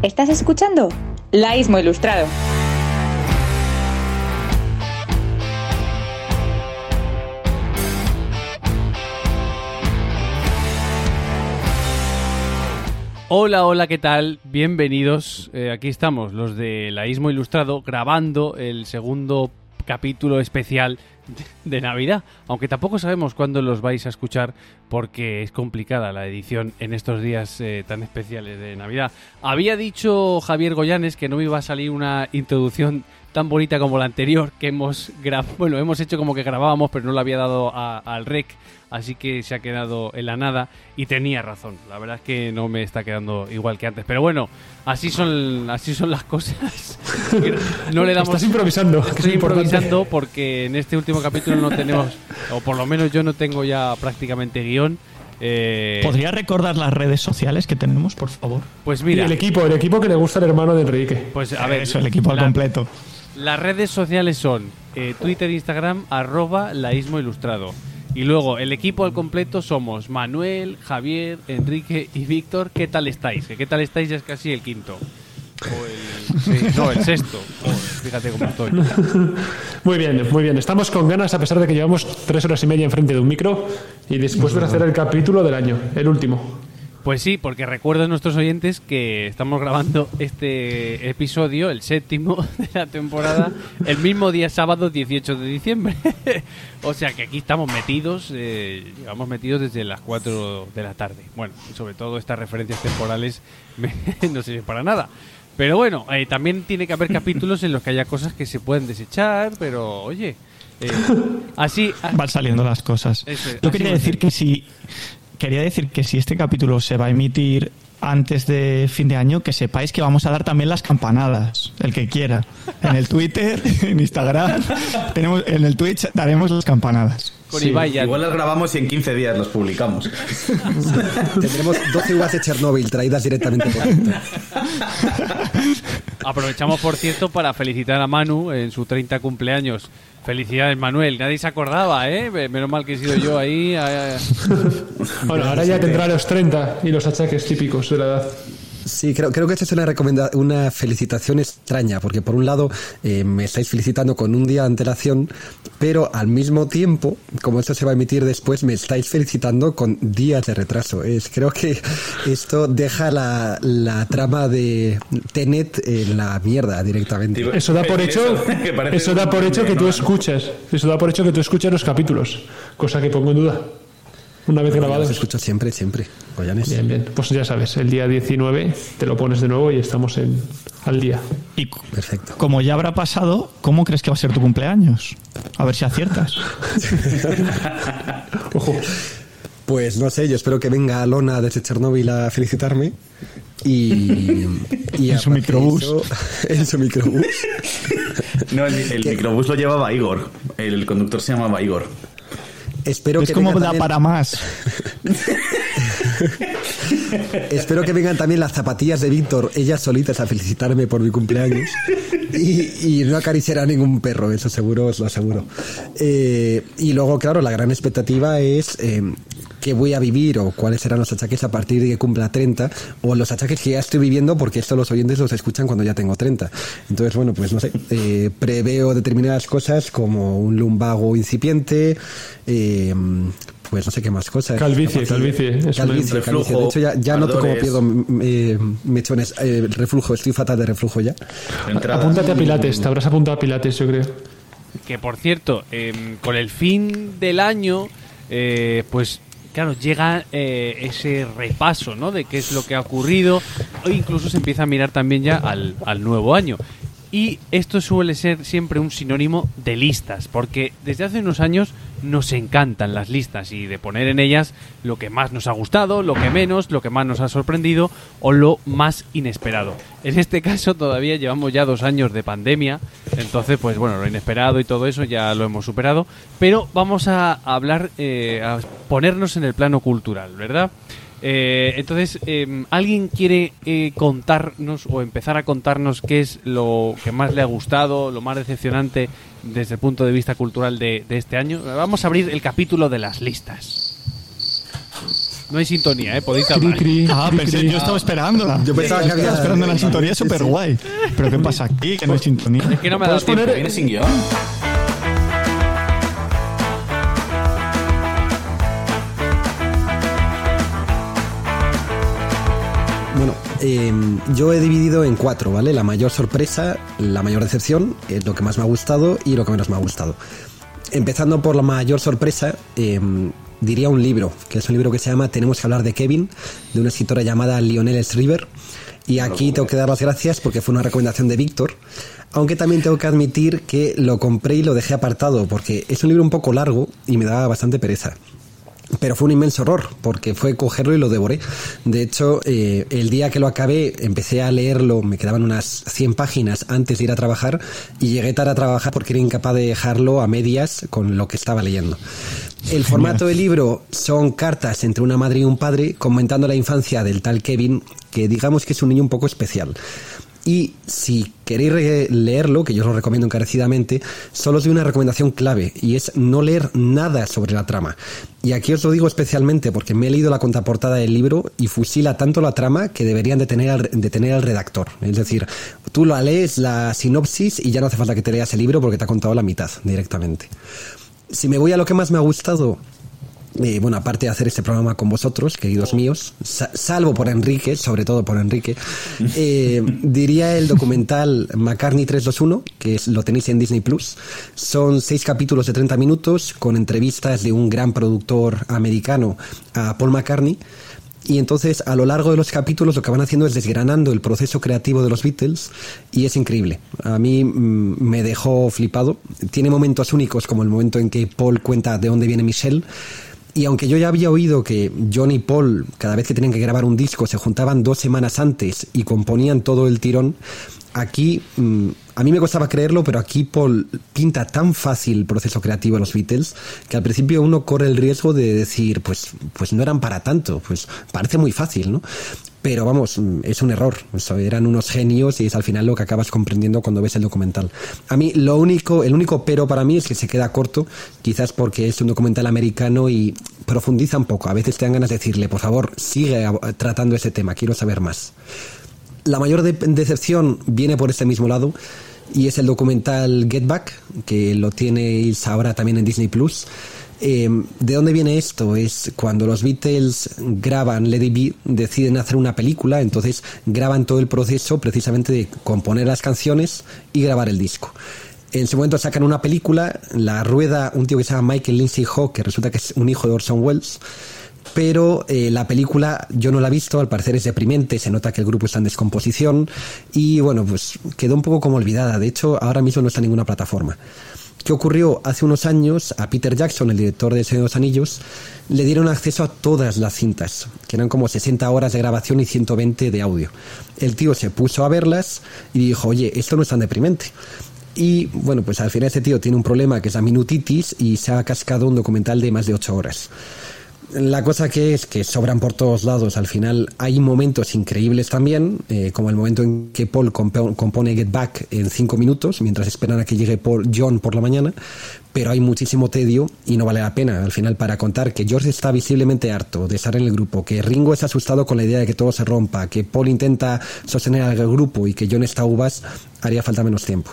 ¿Estás escuchando? Laísmo Ilustrado. Hola, hola, ¿qué tal? Bienvenidos. Eh, aquí estamos, los de Laísmo Ilustrado, grabando el segundo capítulo especial de Navidad. Aunque tampoco sabemos cuándo los vais a escuchar porque es complicada la edición en estos días eh, tan especiales de Navidad. Había dicho Javier Goyanes que no iba a salir una introducción tan bonita como la anterior que hemos grabado. Bueno, hemos hecho como que grabábamos, pero no la había dado a- al rec, así que se ha quedado en la nada y tenía razón. La verdad es que no me está quedando igual que antes, pero bueno, así son así son las cosas. No le damos Estás improvisando. es Estoy improvisando porque en este último capítulo no tenemos, o por lo menos yo no tengo ya prácticamente guion. Eh, ¿Podría recordar las redes sociales que tenemos, por favor? pues Y mira, el equipo, el equipo que le gusta al hermano de Enrique. pues a ver, Eso, el equipo al completo. Las redes sociales son eh, Twitter, Instagram, arroba laísmo ilustrado. Y luego el equipo al completo somos Manuel, Javier, Enrique y Víctor. ¿Qué tal estáis? ¿Qué tal estáis? Ya es casi el quinto. O el, sí, no, el sexto. Joder, fíjate cómo estoy. Muy bien, muy bien. Estamos con ganas a pesar de que llevamos tres horas y media enfrente de un micro y después de hacer el capítulo del año, el último. Pues sí, porque recuerdo a nuestros oyentes que estamos grabando este episodio, el séptimo de la temporada, el mismo día sábado 18 de diciembre. o sea que aquí estamos metidos, eh, llevamos metidos desde las 4 de la tarde. Bueno, sobre todo estas referencias temporales me- no sirven para nada. Pero bueno, eh, también tiene que haber capítulos en los que haya cosas que se pueden desechar, pero oye, eh, así... Van saliendo las cosas. Eso Yo quería decir que si quería decir que si este capítulo se va a emitir antes de fin de año, que sepáis que vamos a dar también las campanadas, el que quiera. En el Twitter, en Instagram, tenemos en el Twitch daremos las campanadas. con sí, Ibai ya- Igual las grabamos y en 15 días los publicamos. Tendremos 12 uvas de Chernóbil traídas directamente por. Aprovechamos, por cierto, para felicitar a Manu en su 30 cumpleaños. Felicidades, Manuel. Nadie se acordaba, ¿eh? Menos mal que he sido yo ahí. ah, ah, Bueno, ahora ya tendrá los 30 y los achaques típicos de la edad. Sí, creo, creo que esta es una, recomenda una felicitación extraña, porque por un lado eh, me estáis felicitando con un día de antelación, pero al mismo tiempo, como esto se va a emitir después, me estáis felicitando con días de retraso. Es, creo que esto deja la, la trama de Tenet en la mierda directamente. Eso da por hecho, que parece eso da por hecho que tú escuchas, eso da por hecho que tú escuchas los capítulos, cosa que pongo en duda. Una vez Yo los escucho siempre, siempre. Goyanes. Bien, bien. Pues ya sabes, el día 19 te lo pones de nuevo y estamos en, al día. Y Perfecto. como ya habrá pasado, ¿cómo crees que va a ser tu cumpleaños? A ver si aciertas. Ojo. Pues no sé, yo espero que venga Alona desde Chernóbil a felicitarme. Y, y En su microbús. eso- en su microbús. No, el, el microbús lo llevaba Igor. El conductor se llamaba Igor. Espero es que como da también- para más. Espero que vengan también las zapatillas de Víctor, ellas solitas, a felicitarme por mi cumpleaños. Y, y no acariciar a ningún perro, eso seguro, os lo aseguro. Eh, y luego, claro, la gran expectativa es eh, qué voy a vivir o cuáles serán los achaques a partir de que cumpla 30 o los achaques que ya estoy viviendo porque esto los oyentes los escuchan cuando ya tengo 30. Entonces, bueno, pues no sé, eh, preveo determinadas cosas como un lumbago incipiente, eh, pues no sé qué más cosas. Calvicie, calvicie, es calvicie, Reflujo, calvicie. De hecho, ya, ya noto ardores. pierdo eh, mechones, eh, reflujo, estoy fatal de reflujo ya. Entradas. Apúntate a Pilates, te habrás apuntado a Pilates, yo creo. Que por cierto, em, con el fin del año, eh, pues claro, llega eh, ese repaso, ¿no? De qué es lo que ha ocurrido. O incluso se empieza a mirar también ya al nuevo año. Y esto suele ser siempre un sinónimo de listas, porque desde hace unos años nos encantan las listas y de poner en ellas lo que más nos ha gustado, lo que menos, lo que más nos ha sorprendido o lo más inesperado. En este caso todavía llevamos ya dos años de pandemia, entonces pues bueno, lo inesperado y todo eso ya lo hemos superado, pero vamos a hablar, eh, a ponernos en el plano cultural, ¿verdad? Eh, entonces, eh, ¿alguien quiere eh, contarnos o empezar a contarnos qué es lo que más le ha gustado, lo más decepcionante desde el punto de vista cultural de, de este año? Vamos a abrir el capítulo de las listas. No hay sintonía, ¿eh? Podéis hablar. cri, Ah, cri, pensé, cri. yo estaba esperando. Yo pensaba que había- Estaba esperando una sintonía súper guay. Pero ¿qué pasa aquí? Que no hay sintonía. Es que no me ha dado ¿Puedes tiempo. poner- Viene sin guion. Eh, yo he dividido en cuatro, ¿vale? La mayor sorpresa, la mayor decepción, eh, lo que más me ha gustado y lo que menos me ha gustado. Empezando por la mayor sorpresa, eh, diría un libro, que es un libro que se llama Tenemos que hablar de Kevin, de una escritora llamada Lionel Shriver. Y aquí tengo que dar las gracias porque fue una recomendación de Víctor. Aunque también tengo que admitir que lo compré y lo dejé apartado porque es un libro un poco largo y me daba bastante pereza. Pero fue un inmenso horror, porque fue cogerlo y lo devoré. De hecho, eh, el día que lo acabé, empecé a leerlo, me quedaban unas 100 páginas antes de ir a trabajar, y llegué tarde a trabajar porque era incapaz de dejarlo a medias con lo que estaba leyendo. El formato del libro son cartas entre una madre y un padre comentando la infancia del tal Kevin, que digamos que es un niño un poco especial. Y si queréis leerlo, que yo os lo recomiendo encarecidamente, solo os doy una recomendación clave y es no leer nada sobre la trama. Y aquí os lo digo especialmente porque me he leído la contraportada del libro y fusila tanto la trama que deberían detener al, detener al redactor. Es decir, tú la lees la sinopsis y ya no hace falta que te leas el libro porque te ha contado la mitad directamente. Si me voy a lo que más me ha gustado, eh, bueno, aparte de hacer este programa con vosotros, queridos míos, sa- salvo por Enrique, sobre todo por Enrique, eh, diría el documental McCartney 321, que es- lo tenéis en Disney Plus. Son seis capítulos de 30 minutos con entrevistas de un gran productor americano a Paul McCartney. Y entonces a lo largo de los capítulos lo que van haciendo es desgranando el proceso creativo de los Beatles y es increíble. A mí mm, me dejó flipado. Tiene momentos únicos como el momento en que Paul cuenta de dónde viene Michelle. Y aunque yo ya había oído que John y Paul, cada vez que tenían que grabar un disco, se juntaban dos semanas antes y componían todo el tirón, aquí mm, a mí me costaba creerlo, pero aquí Paul pinta tan fácil el proceso creativo de los Beatles que al principio uno corre el riesgo de decir, pues, pues no eran para tanto, pues parece muy fácil, ¿no? Pero vamos, mm, es un error. Eran unos genios y es al final lo que acabas comprendiendo cuando ves el documental. A mí lo único, el único pero para mí es que se queda corto, quizás porque es un documental americano y profundiza un poco. A veces te dan ganas de decirle, por favor, sigue tratando ese tema, quiero saber más. La mayor de- decepción viene por este mismo lado y es el documental Get Back, que lo tenéis ahora también en Disney Plus. Eh, ¿De dónde viene esto? Es cuando los Beatles graban It Be, deciden hacer una película, entonces graban todo el proceso precisamente de componer las canciones y grabar el disco. En su momento sacan una película, la rueda un tío que se llama Michael Lindsay Hawk, que resulta que es un hijo de Orson Welles, pero eh, la película yo no la he visto, al parecer es deprimente, se nota que el grupo está en descomposición y bueno, pues quedó un poco como olvidada, de hecho ahora mismo no está en ninguna plataforma. ¿Qué ocurrió? Hace unos años a Peter Jackson, el director de Señor de los Anillos, le dieron acceso a todas las cintas, que eran como 60 horas de grabación y 120 de audio. El tío se puso a verlas y dijo, oye, esto no es tan deprimente. Y bueno, pues al final este tío tiene un problema que es la minutitis y se ha cascado un documental de más de 8 horas. La cosa que es que sobran por todos lados. Al final hay momentos increíbles también, eh, como el momento en que Paul compo- compone Get Back en cinco minutos, mientras esperan a que llegue John por la mañana, pero hay muchísimo tedio y no vale la pena. Al final, para contar que George está visiblemente harto de estar en el grupo, que Ringo está asustado con la idea de que todo se rompa, que Paul intenta sostener al grupo y que John está uvas, haría falta menos tiempo.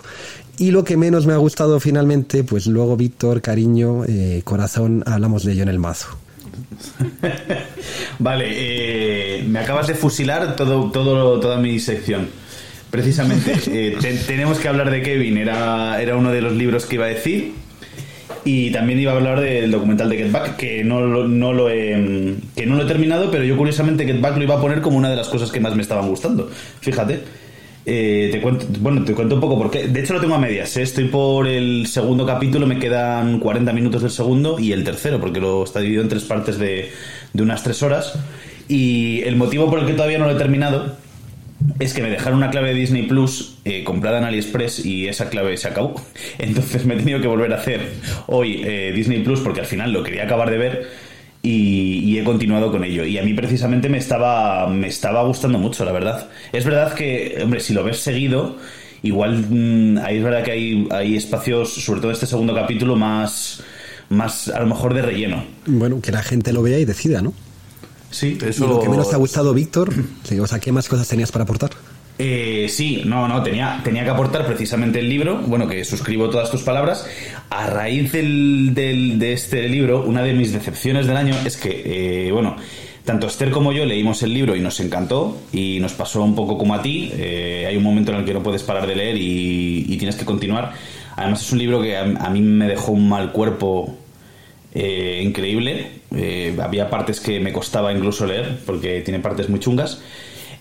Y lo que menos me ha gustado finalmente, pues luego Víctor, cariño, eh, corazón, hablamos de ello en el mazo. Vale, eh, me acabas de fusilar todo, todo, toda mi sección. Precisamente, eh, te- tenemos que hablar de Kevin, era, era uno de los libros que iba a decir. Y también iba a hablar del documental de Get Back, que no, lo- no lo he, que no lo he terminado, pero yo curiosamente Get Back lo iba a poner como una de las cosas que más me estaban gustando. Fíjate. Eh, te cuento, bueno, te cuento un poco porque de hecho lo tengo a medias. ¿eh? Estoy por el segundo capítulo, me quedan 40 minutos del segundo y el tercero, porque lo está dividido en tres partes de, de unas tres horas. Y el motivo por el que todavía no lo he terminado es que me dejaron una clave de Disney Plus eh, comprada en AliExpress y esa clave se acabó. Entonces me he tenido que volver a hacer hoy Disney Plus porque al final lo quería acabar de ver y, y he continuado con ello. Y a mí precisamente me estaba, me estaba gustando mucho, la verdad. Es verdad que, hombre, si lo ves seguido, igual mm, ahí es verdad que hay, hay espacios, sobre todo este segundo capítulo, más, más a lo mejor de relleno. Bueno, que la gente lo vea y decida, ¿no? Sí, ¿Y eso... lo que menos te ha gustado, Víctor? O sea, ¿qué más cosas tenías para aportar? Eh, sí, no, no, tenía, tenía que aportar precisamente el libro, bueno, que suscribo todas tus palabras. A raíz del, del- de este libro, una de mis decepciones del año es que, eh, bueno, tanto Esther como yo leímos el libro y nos encantó y nos pasó un poco como a ti. Eh, hay un momento en el que no puedes parar de leer y, y tienes que continuar. Además es un libro que a, a mí me dejó un mal cuerpo eh, increíble. Eh, había partes que me costaba incluso leer porque tiene partes muy chungas.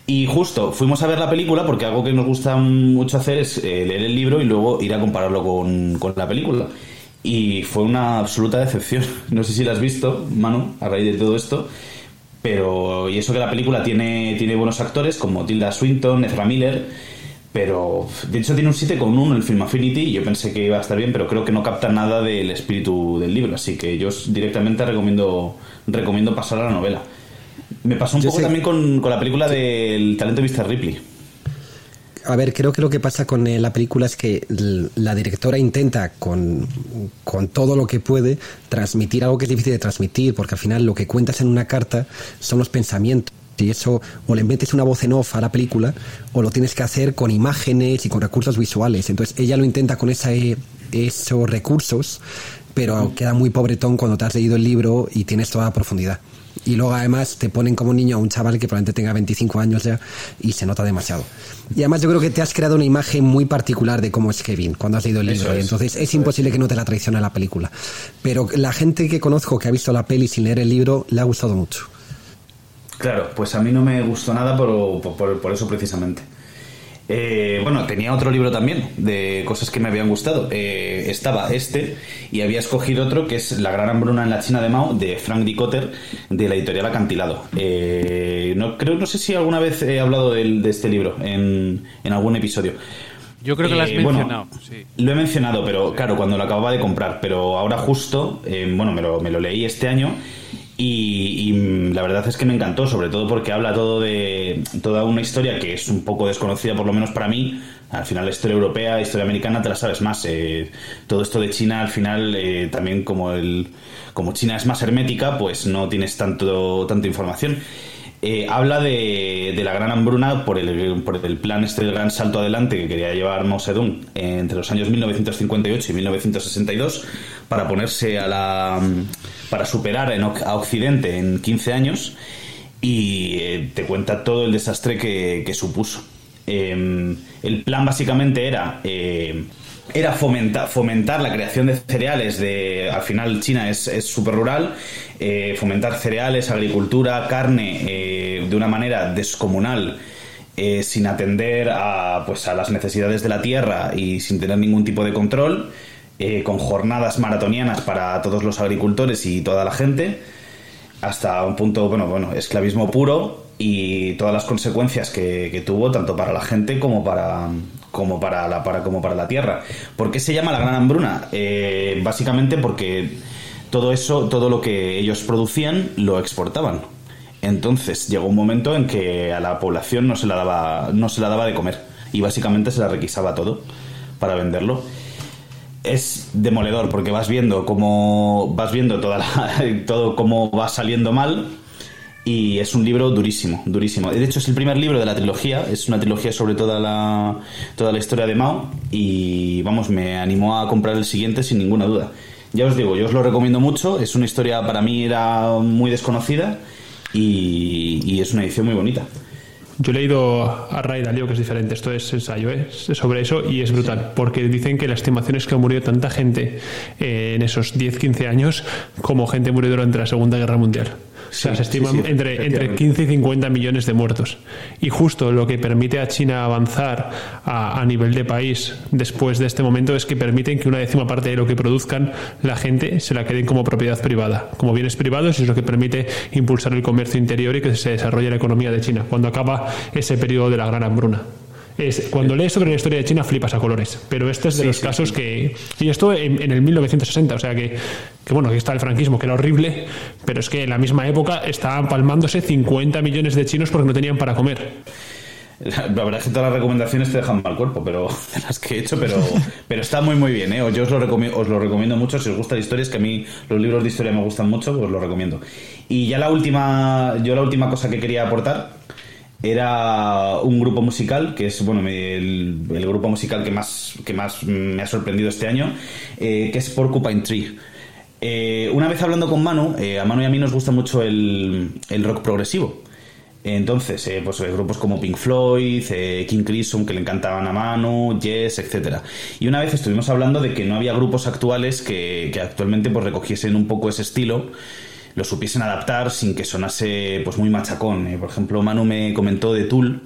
Y justo fuimos a ver la película porque algo que nos gusta mucho hacer es eh, leer el libro y luego ir a compararlo con, con la película. Y fue una absoluta decepción. No sé si la has visto, Manu, a raíz de todo esto. Pero, y eso que la película tiene, tiene buenos actores como Tilda Swinton, Ezra Miller, pero de hecho tiene un 7,1 en el Film Affinity y yo pensé que iba a estar bien, pero creo que no capta nada del espíritu del libro, así que yo directamente recomiendo, recomiendo pasar a la novela. Me pasó un Yo poco sé- también con, con la película del talento de Mr. Ripley. A ver, creo que lo que pasa con eh, la película es que la directora intenta con, con todo lo que puede transmitir algo que es difícil de transmitir, porque al final lo que cuentas en una carta son los pensamientos. Y eso o le metes una voz en off a la película o lo tienes que hacer con imágenes y con recursos visuales. Entonces ella lo intenta con esa, eh, esos recursos, pero queda muy pobretón cuando te has leído el libro y tienes toda la profundidad. Y luego además te ponen como niño a un chaval que probablemente tenga 25 años ya y se nota demasiado. Y además yo creo que te has creado una imagen muy particular de cómo es Kevin cuando has leído el libro. Y es, entonces es imposible que no te la traicione la película. Pero la gente que conozco que ha visto la peli sin leer el libro le ha gustado mucho. Claro, pues a mí no me gustó nada por, por- por eso precisamente. Eh, bueno, tenía otro libro también de cosas que me habían gustado. Eh, estaba este y había escogido otro que es La gran hambruna en la China de Mao de Frank D. Cotter de la editorial Acantilado. Eh, no, creo, no sé si alguna vez he hablado del- de, este libro en, en algún episodio. Yo creo que lo has Eh, bueno, mencionado. sí. Lo he mencionado, pero claro, cuando lo acababa de comprar. Pero ahora justo, eh, bueno, me lo, me lo leí este año y, y, mm, la verdad es que me encantó, sobre todo porque habla todo de toda una historia que es un poco desconocida, por lo menos para mí. Al final la historia europea, la historia americana, te la sabes más. Eh, todo esto de China, al final, eh, también como el como China es más hermética, pues no tienes tanto tanta información. Eh, habla de, la gran hambruna por el, plan este gran salto adelante que quería llevar Mao Zedong eh, entre los años 1958 y 1962 para ponerse a la para superar en a Occidente en 15 años y eh, te cuenta todo el desastre que, que supuso. El plan básicamente era era fomentar, fomentar la creación de cereales de al final China es súper rural eh, fomentar cereales agricultura carne eh, de una manera descomunal eh, sin atender a pues a las necesidades de la tierra y sin tener ningún tipo de control con jornadas maratonianas para todos los agricultores y toda la gente hasta un punto, bueno, bueno, esclavismo puro y todas las consecuencias que tuvo tanto para la gente como para como para la para como para la tierra. ¿Por qué se llama la gran hambruna? Eh, básicamente porque todo eso, todo lo que ellos producían lo exportaban. Entonces llegó un momento en que a la población no se la daba no se la daba de comer y básicamente se la requisaba todo para venderlo es demoledor porque vas viendo cómo vas viendo toda la- todo cómo va saliendo mal y es un libro durísimo, durísimo. De hecho es el primer libro de la trilogía, es una trilogía sobre toda la toda la historia de Mao y vamos, me animó a comprar el siguiente sin ninguna duda. Ya os digo, yo os lo recomiendo mucho, es una historia para mí era muy desconocida y, y es una edición muy bonita. Yo he leído a Ray Dalio, que es diferente, esto es ensayo, ¿eh? Sobre eso y es brutal, porque dicen que la estimación es que ha murido tanta gente eh, en esos 10-15 años como gente murió durante la Segunda Guerra Mundial. O sea, Sí, se estiman sí, entre, entre efectivamente. 15 y 50 millones de muertos. Y justo lo que permite a China avanzar a, a nivel de país después de este momento es que permiten que una décima parte de lo que produzcan la gente se la queden como propiedad privada, como bienes privados, y es lo que permite impulsar el comercio interior y que se desarrolle la economía de China, cuando acaba ese periodo de la gran hambruna. Es, cuando lees sobre la historia de China flipas a colores, pero este es de los casos que... Y esto en, en el 1960, o sea que, que bueno, aquí está el franquismo, que era horrible, pero es que en la misma época estaban palmándose 50 millones de chinos porque no tenían para comer. La, la verdad es que todas las recomendaciones te dejan mal cuerpo, pero de las que he hecho, pero, pero está muy muy bien, ¿eh? Yo os lo, recomiendo, os lo recomiendo mucho, si os gusta la historia, es que a mí los libros de historia me gustan mucho, pues os lo recomiendo. Y ya la última, yo la última cosa que quería aportar era un grupo musical, que es bueno el, grupo musical que más, que más me ha sorprendido este año, eh, que es Porcupine Tree. Eh, una vez hablando con Manu, eh, a Manu y a mí nos gusta mucho el, el rock progresivo. Entonces, pues grupos como Pink Floyd, King Crimson, que le encantaban a Manu, Yes, etcétera. Y una vez estuvimos hablando de que no había grupos actuales que, que actualmente pues recogiesen un poco ese estilo, lo supiesen adaptar sin que sonase pues muy machacón. Eh, por ejemplo, Manu me comentó de Tool,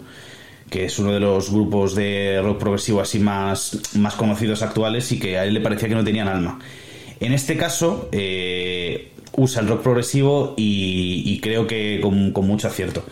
que es uno de los grupos de rock progresivo así más, más conocidos actuales y que a él le parecía que no tenían alma. En este caso, eh, usa el rock progresivo y, y creo que con, con, mucho acierto.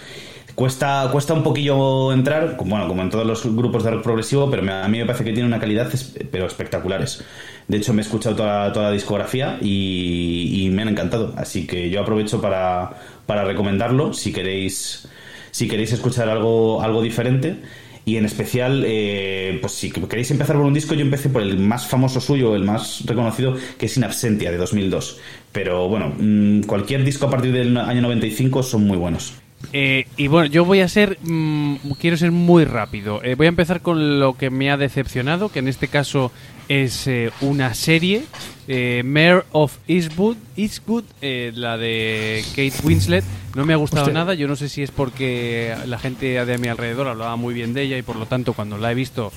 Cuesta, cuesta un poquillo entrar, bueno, como en todos los grupos de rock progresivo, pero a mí me parece que tiene una calidad pero espectaculares. De hecho, me he escuchado toda, toda la discografía y, y, me han encantado. Así que yo aprovecho para, para recomendarlo si queréis, si queréis escuchar algo, algo diferente. Y en especial, eh, pues si queréis empezar por un disco, yo empecé por el más famoso suyo, el más reconocido, que es In Absentia, de 2002. Pero bueno, mmm, cualquier disco a partir del año 95 son muy buenos. Eh, y bueno, yo voy a ser, mmm, quiero ser muy rápido. Eh, voy a empezar con lo que me ha decepcionado, que en este caso es eh, una serie, eh, Mayor of Eastwood, Eastwood la de Kate Winslet. No me ha gustado Usted... nada, yo no sé si es porque la gente de a mi alrededor hablaba muy bien de ella y por lo tanto cuando la he visto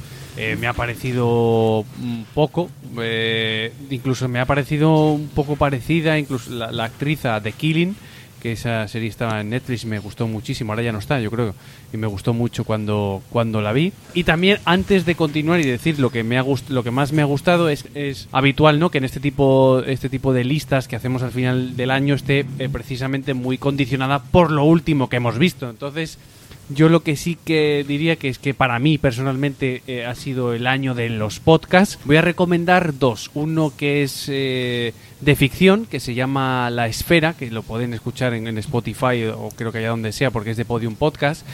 me ha parecido un poco, eh, incluso me ha parecido un poco parecida, incluso la, la actriz a The Killing que esa serie estaba en Netflix y me gustó muchísimo, ahora ya no está, yo creo, y me gustó mucho cuando, cuando la vi. Y también, antes de continuar y decir lo que me ha lo que más me ha gustado, es, es habitual, ¿no? Que en este tipo, este tipo de listas que hacemos al final del año esté eh, precisamente muy condicionada por lo último que hemos visto. Entonces, yo lo que sí que diría que es que para mí personalmente eh, ha sido el año de los podcasts. Voy a recomendar dos. Uno que es eh, de ficción, que se llama La Esfera, que lo pueden escuchar en, Spotify o creo que allá donde sea, porque es de Podium Podcast.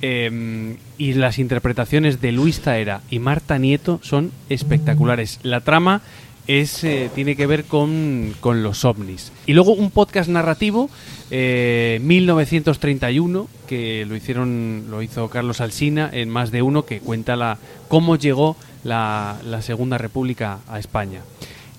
Eh, y las interpretaciones de Luis Taera y Marta Nieto son espectaculares. La trama es eh, tiene que ver con, con, los ovnis. Y luego un podcast narrativo, eh, 1931, que lo hicieron, lo hizo Carlos Alsina en más de uno, que cuenta la cómo llegó la, la Segunda República a España.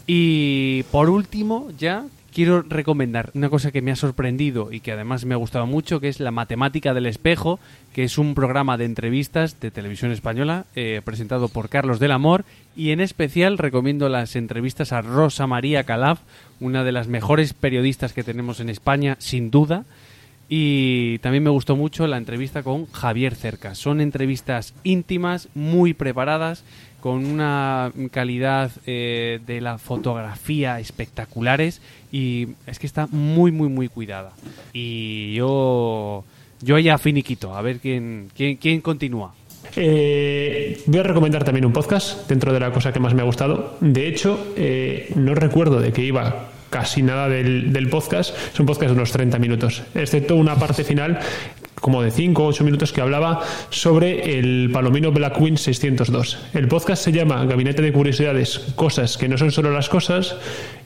Y por último, ya quiero recomendar una cosa que me ha sorprendido y que además me ha gustado mucho, que es La Matemática del Espejo, que es un programa de entrevistas de televisión española eh, presentado por Carlos del Amor y en especial recomiendo las entrevistas a Rosa María Calaf, una de las mejores periodistas que tenemos en España, sin duda. Y también me gustó mucho la entrevista con Javier Cerca. Son entrevistas íntimas, muy preparadas, con una calidad eh, de la fotografía espectaculares y es que está muy, muy, muy cuidada. Y yo, yo ya finiquito, a ver quién, quién, quién continúa. Eh, voy a recomendar también un podcast dentro de la cosa que más me ha gustado. De hecho, eh, no recuerdo de qué iba casi nada del, del, podcast. Es un podcast de unos 30 minutos, excepto una parte final como de 5 o 8 minutos que hablaba sobre el Palomino Blackwing 602. El podcast se llama Gabinete de Curiosidades, cosas que no son solo las cosas,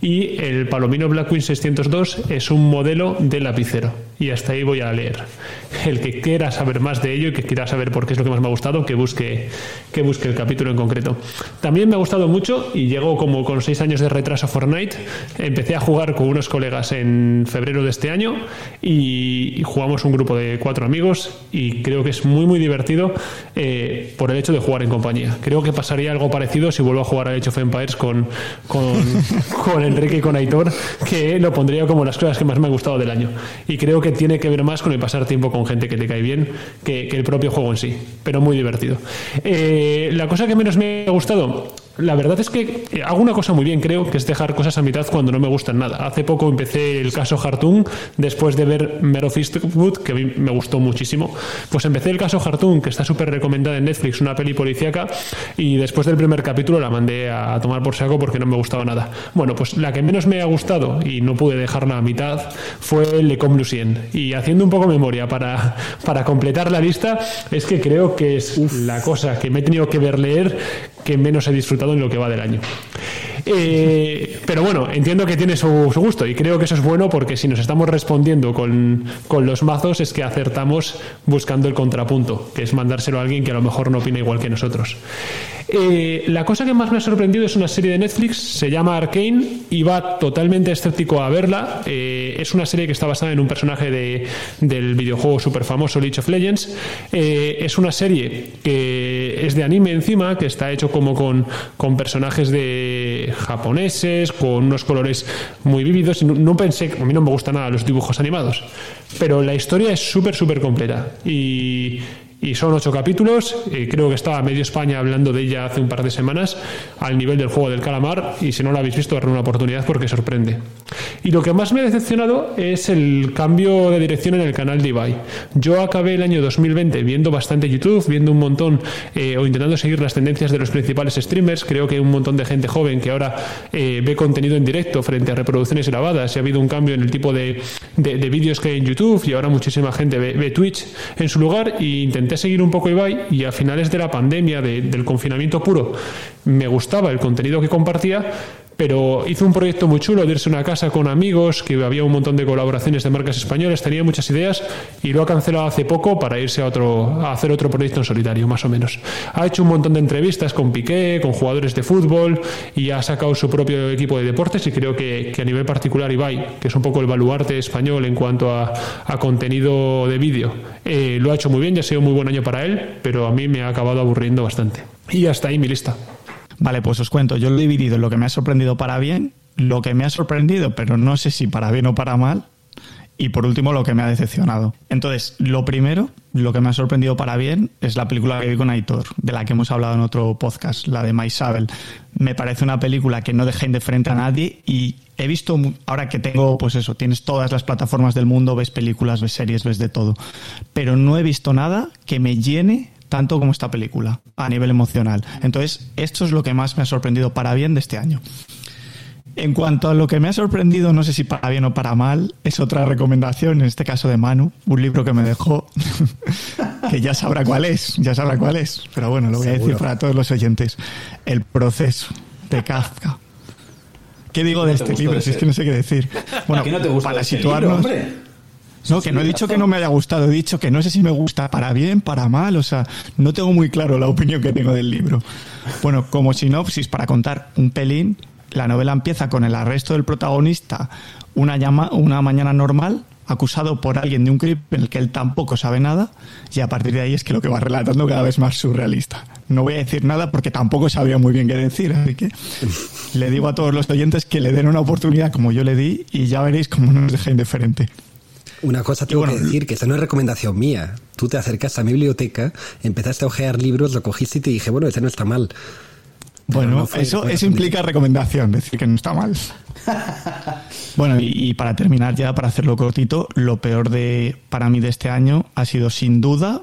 y el Palomino Blackwing 602 es un modelo de lapicero. Y hasta ahí voy a leer. El que quiera saber más de ello y que quiera saber por qué es lo que más me ha gustado, que busque, que busque el capítulo en concreto. También me ha gustado mucho y llegó como con 6 años de retraso Fortnite. Empecé a jugar con unos colegas en febrero de este año y jugamos un grupo de amigos y creo que es muy muy divertido eh, por el hecho de jugar en compañía. Creo que pasaría algo parecido si vuelvo a jugar a Age of Empires con, con, con Enrique y con Aitor, que lo pondría como las cosas que más me han gustado del año. Y creo que tiene que ver más con el pasar tiempo con gente que te cae bien que, que el propio juego en sí, pero muy divertido. Eh, la cosa que menos me ha gustado la verdad es que eh, hago una cosa muy bien, creo, que es dejar cosas a mitad cuando no me gustan nada. Hace poco empecé el caso Hartoon, después de ver Mero Fistwood, que a mí me gustó muchísimo. Pues empecé el caso Hartoon, que está súper recomendada en Netflix, una peli policíaca, y después del primer capítulo la mandé a tomar por saco porque no me gustaba nada. Bueno, pues la que menos me ha gustado, y no pude dejarla a mitad, fue Le Comme Lucien. Y haciendo un poco memoria para, para completar la lista, es que creo que es la cosa que me he tenido que ver leer que menos he disfrutado en lo que va del año. Eh, pero bueno, entiendo que tiene su, gusto y creo que eso es bueno porque si nos estamos respondiendo con, con, los mazos es que acertamos buscando el contrapunto, que es mandárselo a alguien que a lo mejor no opina igual que nosotros. Eh, la cosa que más me ha sorprendido es una serie de Netflix, se llama Arcane y va totalmente escéptico a verla. Eh, es una serie que está basada en un personaje de, del videojuego super famoso League of Legends. Eh, es una serie que es de anime encima, que está hecho como con, con personajes de japoneses, con unos colores muy vívidos. No, no pensé, a mí no me gustan nada los dibujos animados, pero la historia es súper, súper completa. Y y son ocho capítulos. Creo que estaba medio España hablando de ella hace un par de semanas al nivel del juego del calamar. Y si no lo habéis visto, darle una oportunidad porque sorprende. Y lo que más me ha decepcionado es el cambio de dirección en el canal de Ibai. Yo acabé el año 2020 viendo bastante YouTube, viendo un montón eh, o intentando seguir las tendencias de los principales streamers. Creo que hay un montón de gente joven que ahora eh, ve contenido en directo frente a reproducciones grabadas. Y ha habido un cambio en el tipo de, de, de vídeos que hay en YouTube y ahora muchísima gente ve, Twitch en su lugar y seguir un poco Ibai y a finales de la pandemia, de, del confinamiento puro, me gustaba el contenido que compartía, pero hizo un proyecto muy chulo de irse a una casa con amigos, que había un montón de colaboraciones de marcas españolas, tenía muchas ideas y lo ha cancelado hace poco para irse a otro a hacer otro proyecto en solitario, más o menos. Ha hecho un montón de entrevistas con Piqué, con jugadores de fútbol y ha sacado su propio equipo de deportes y creo que, a nivel particular Ibai, que es un poco el baluarte español en cuanto a, a contenido de vídeo, eh, lo ha hecho muy bien, ya ha sido un muy buen año para él, pero a mí me ha acabado aburriendo bastante. Y hasta ahí mi lista. Vale, pues os cuento, yo lo he dividido en lo que me ha sorprendido para bien, lo que me ha sorprendido, pero no sé si para bien o para mal, y por último lo que me ha decepcionado. Entonces, lo primero, lo que me ha sorprendido para bien, es la película que vi con Aitor, de la que hemos hablado en otro podcast, la de Maisabel. Me parece una película que no deja indiferente a nadie y he visto, ahora que tengo, pues eso, tienes todas las plataformas del mundo, ves películas, ves series, ves de todo, pero no he visto nada que me llene tanto como esta película a nivel emocional. Entonces, esto es lo que más me ha sorprendido para bien de este año. En cuanto a lo que me ha sorprendido, no sé si para bien o para mal, es otra recomendación, en este caso de Manu, un libro que me dejó, que ya sabrá cuál es, ya sabrá cuál es, pero bueno, lo voy Seguro. a decir para todos los oyentes. El proceso de Kafka. ¿Qué digo de este libro? Si es que no sé qué decir. Bueno, no te gusta para este situarnos... libro, no, que no he dicho que no me haya gustado, he dicho que no sé si me gusta para bien, para mal, o sea, no tengo muy claro la opinión que tengo del libro. Bueno, como sinopsis, para contar un pelín, la novela empieza con el arresto del protagonista una, llama, una mañana normal, acusado por alguien de un crimen en el que él tampoco sabe nada, y a partir de ahí es que lo que va relatando cada vez más surrealista. No voy a decir nada porque tampoco sabía muy bien qué decir, así que le digo a todos los oyentes que le den una oportunidad como yo le di y ya veréis cómo no nos deja indiferente. Una cosa tengo bueno, que decir, que esa no es recomendación mía. Tú te acercas a mi biblioteca, empezaste a ojear libros, lo cogiste y te dije, bueno, ese no está mal. Bueno, no fue, eso, eso implica recomendación, decir que no está mal. bueno, y, y, para terminar ya, para hacerlo cortito, lo peor de para mí de este año ha sido sin duda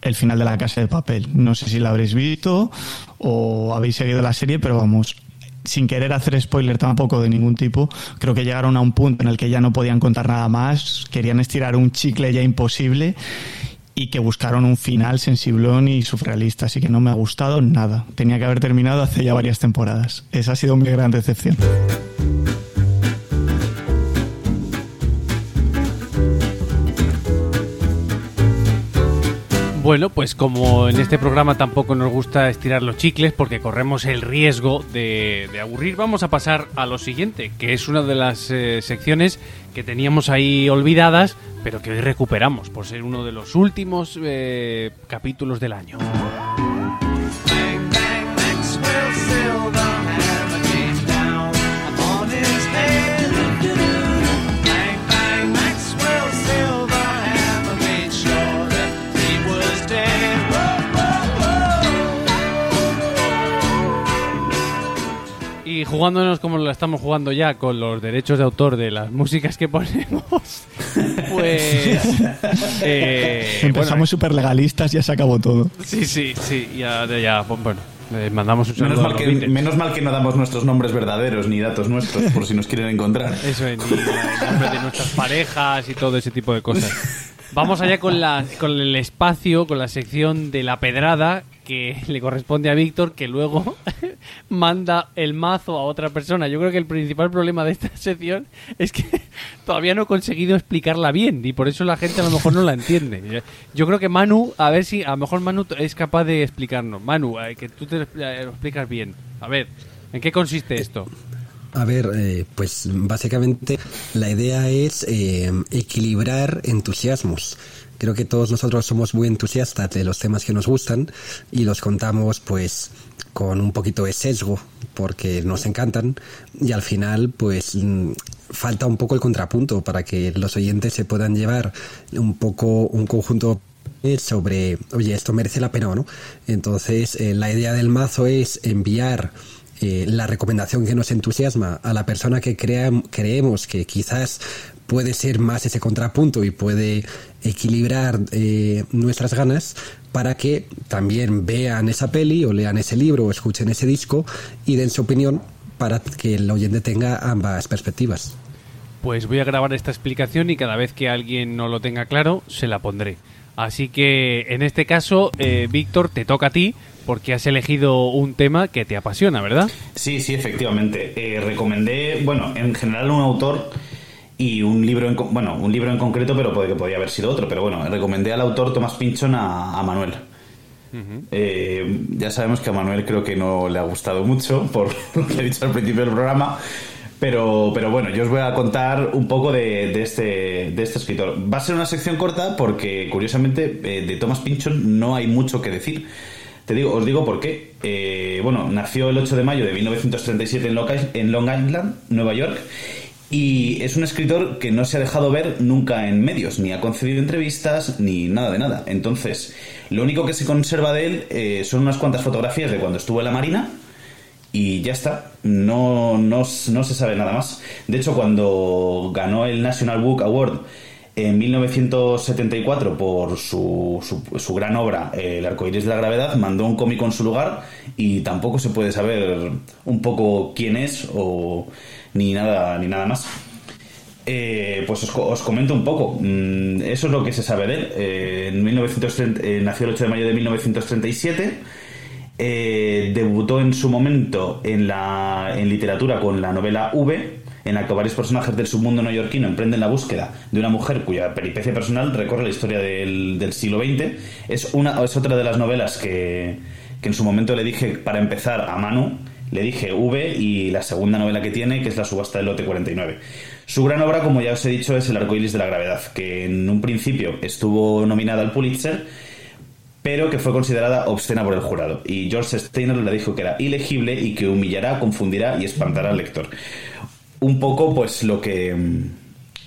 el final de la casa de papel. No sé si la habréis visto o habéis seguido la serie, pero vamos, sin querer hacer spoiler tampoco de ningún tipo, creo que llegaron a un punto en el que ya no podían contar nada más, querían estirar un chicle ya imposible y que buscaron un final sensiblón y surrealista, así que no me ha gustado nada. Tenía que haber terminado hace ya varias temporadas. Esa ha sido mi gran decepción. Bueno, pues como en este programa tampoco nos gusta estirar los chicles porque corremos el riesgo de, aburrir, vamos a pasar a lo siguiente, que es una de las eh, secciones que teníamos ahí olvidadas, pero que hoy recuperamos por ser uno de los últimos eh, capítulos del año. Y jugándonos como lo estamos jugando ya con los derechos de autor de las músicas que ponemos, pues... eh, Empezamos bueno, súper legalistas, ya se acabó todo. sí, sí, sí, ya, ya bueno, eh, mandamos un Menos mal, que, menos mal que no damos nuestros nombres verdaderos ni datos nuestros por si nos quieren encontrar. Eso es, ni el nombre de nuestras parejas y todo ese tipo de cosas. Vamos allá con, la, con el espacio, con la sección de la pedrada que le corresponde a Víctor, que luego manda el mazo a otra persona. Yo creo que el principal problema de esta sección es que todavía no he conseguido explicarla bien y por eso la gente a lo mejor no la entiende. Yo creo que Manu, a ver si a lo mejor Manu es capaz de explicarnos. Manu, eh, que tú te expli- lo explicas bien. A ver, ¿en qué consiste esto? A ver, eh, pues básicamente la idea es eh, equilibrar entusiasmos. Creo que todos nosotros somos muy entusiastas de los temas que nos gustan y los contamos pues con un poquito de sesgo porque nos encantan y al final pues falta un poco el contrapunto para que los oyentes se puedan llevar un poco un conjunto sobre, oye, esto merece la pena o no. Entonces, eh, la idea del mazo es enviar eh, la recomendación que nos entusiasma a la persona que crea- creemos que quizás puede ser más ese contrapunto y puede equilibrar eh, nuestras ganas para que también vean esa peli o lean ese libro o escuchen ese disco y den su opinión para que el oyente tenga ambas perspectivas. Pues voy a grabar esta explicación y cada vez que alguien no lo tenga claro, se la pondré. Así que en este caso, eh, Víctor, te toca a ti porque has elegido un tema que te apasiona, ¿verdad? Sí, sí, efectivamente. Eh, recomendé, bueno, en general un autor y un libro, en, bueno, un libro en concreto, pero puede que podía haber sido otro. Pero bueno, recomendé al autor Tomás Pinchon a, a Manuel. Eh, ya sabemos que a Manuel creo que no le ha gustado mucho por lo que he dicho al principio del programa. Pero, pero bueno, yo os voy a contar un poco de, de este, de este escritor. Va a ser una sección corta porque, curiosamente, eh, de Thomas Pynchon no hay mucho que decir. Te digo, os digo por qué. Eh, bueno, nació el 8 de mayo de 1937 en Long Is- en Long Island, Nueva York, y es un escritor que no se ha dejado ver nunca en medios, ni ha concedido entrevistas, ni nada de nada. Entonces, lo único que se conserva de él eh, son unas cuantas fotografías de cuando estuvo en la Marina, y ya está, no, no, no se sabe nada más. De hecho, cuando ganó el National Book Award en 1974 por su, su, su gran obra El arcoíris de la gravedad, mandó un cómico en su lugar y tampoco se puede saber un poco quién es o ni nada, ni nada más. Eh, pues os, os comento un poco. Mm, eso es lo que se sabe de él. Eh, en 1930, eh, nació el 8 de mayo de 1937. Eh, debutó en su momento en, la, en literatura con la novela V, en la que varios personajes del submundo neoyorquino emprenden la búsqueda de una mujer cuya peripecia personal recorre la historia del, del siglo XX. Es, una, es otra de las novelas que, que en su momento le dije para empezar a Manu, le dije V y la segunda novela que tiene, que es La subasta del lote 49. Su gran obra, como ya os he dicho, es El arcoíris de la gravedad, que en un principio estuvo nominada al Pulitzer, pero que fue considerada obscena por el jurado. Y George Steiner le dijo que era ilegible y que humillará, confundirá y espantará al lector. Un poco, pues, lo que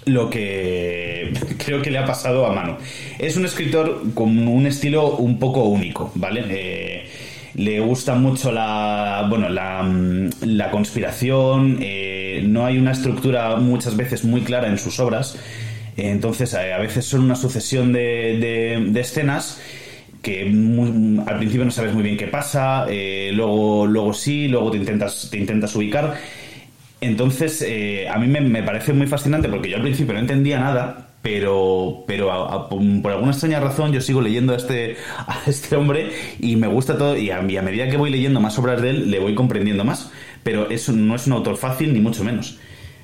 lo que creo que le ha pasado a Manu. Es un escritor con un estilo un poco único, ¿vale? Eh, le gusta mucho la bueno la, la conspiración eh, no hay una estructura muchas veces muy clara en sus obras entonces a, a veces son una sucesión de, de- de escenas que muy- al principio no sabes muy bien qué pasa eh, luego luego sí luego te intentas te intentas ubicar. Entonces, eh, a mí me, me parece muy fascinante porque yo al principio no entendía nada, pero, pero a- a- por alguna extraña razón yo sigo leyendo a este, a este hombre y me gusta todo y a, medida que voy leyendo más obras de él le voy comprendiendo más. Pero eso no es un autor fácil ni mucho menos.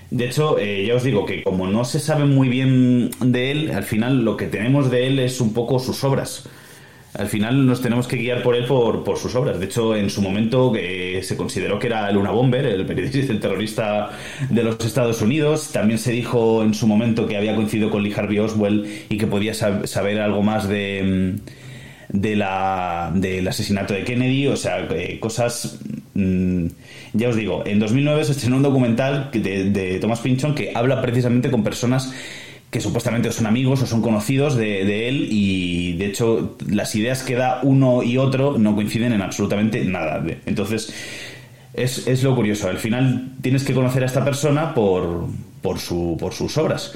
De hecho, eh, ya os digo que como no se sabe muy bien de él, al final lo que tenemos de él es un poco sus obras al final nos tenemos que guiar por él por, sus obras. De hecho, en su momento que se consideró que era Luna Bomber, el periodista, terrorista de los Estados Unidos. También se dijo en su momento que había coincidido con Lee Harvey Oswald y que podía sab- saber algo más de, mm, de la, del asesinato de Kennedy. O sea, eh, cosas... mm, ya os digo, en 2009 se estrenó un documental de, de Thomas Pynchon que habla precisamente con personas que supuestamente son amigos o son conocidos de, de él y de hecho las ideas que da uno y otro no coinciden en absolutamente nada. Entonces Es, es lo curioso. Al final tienes que conocer a esta persona por, por, su, por sus obras.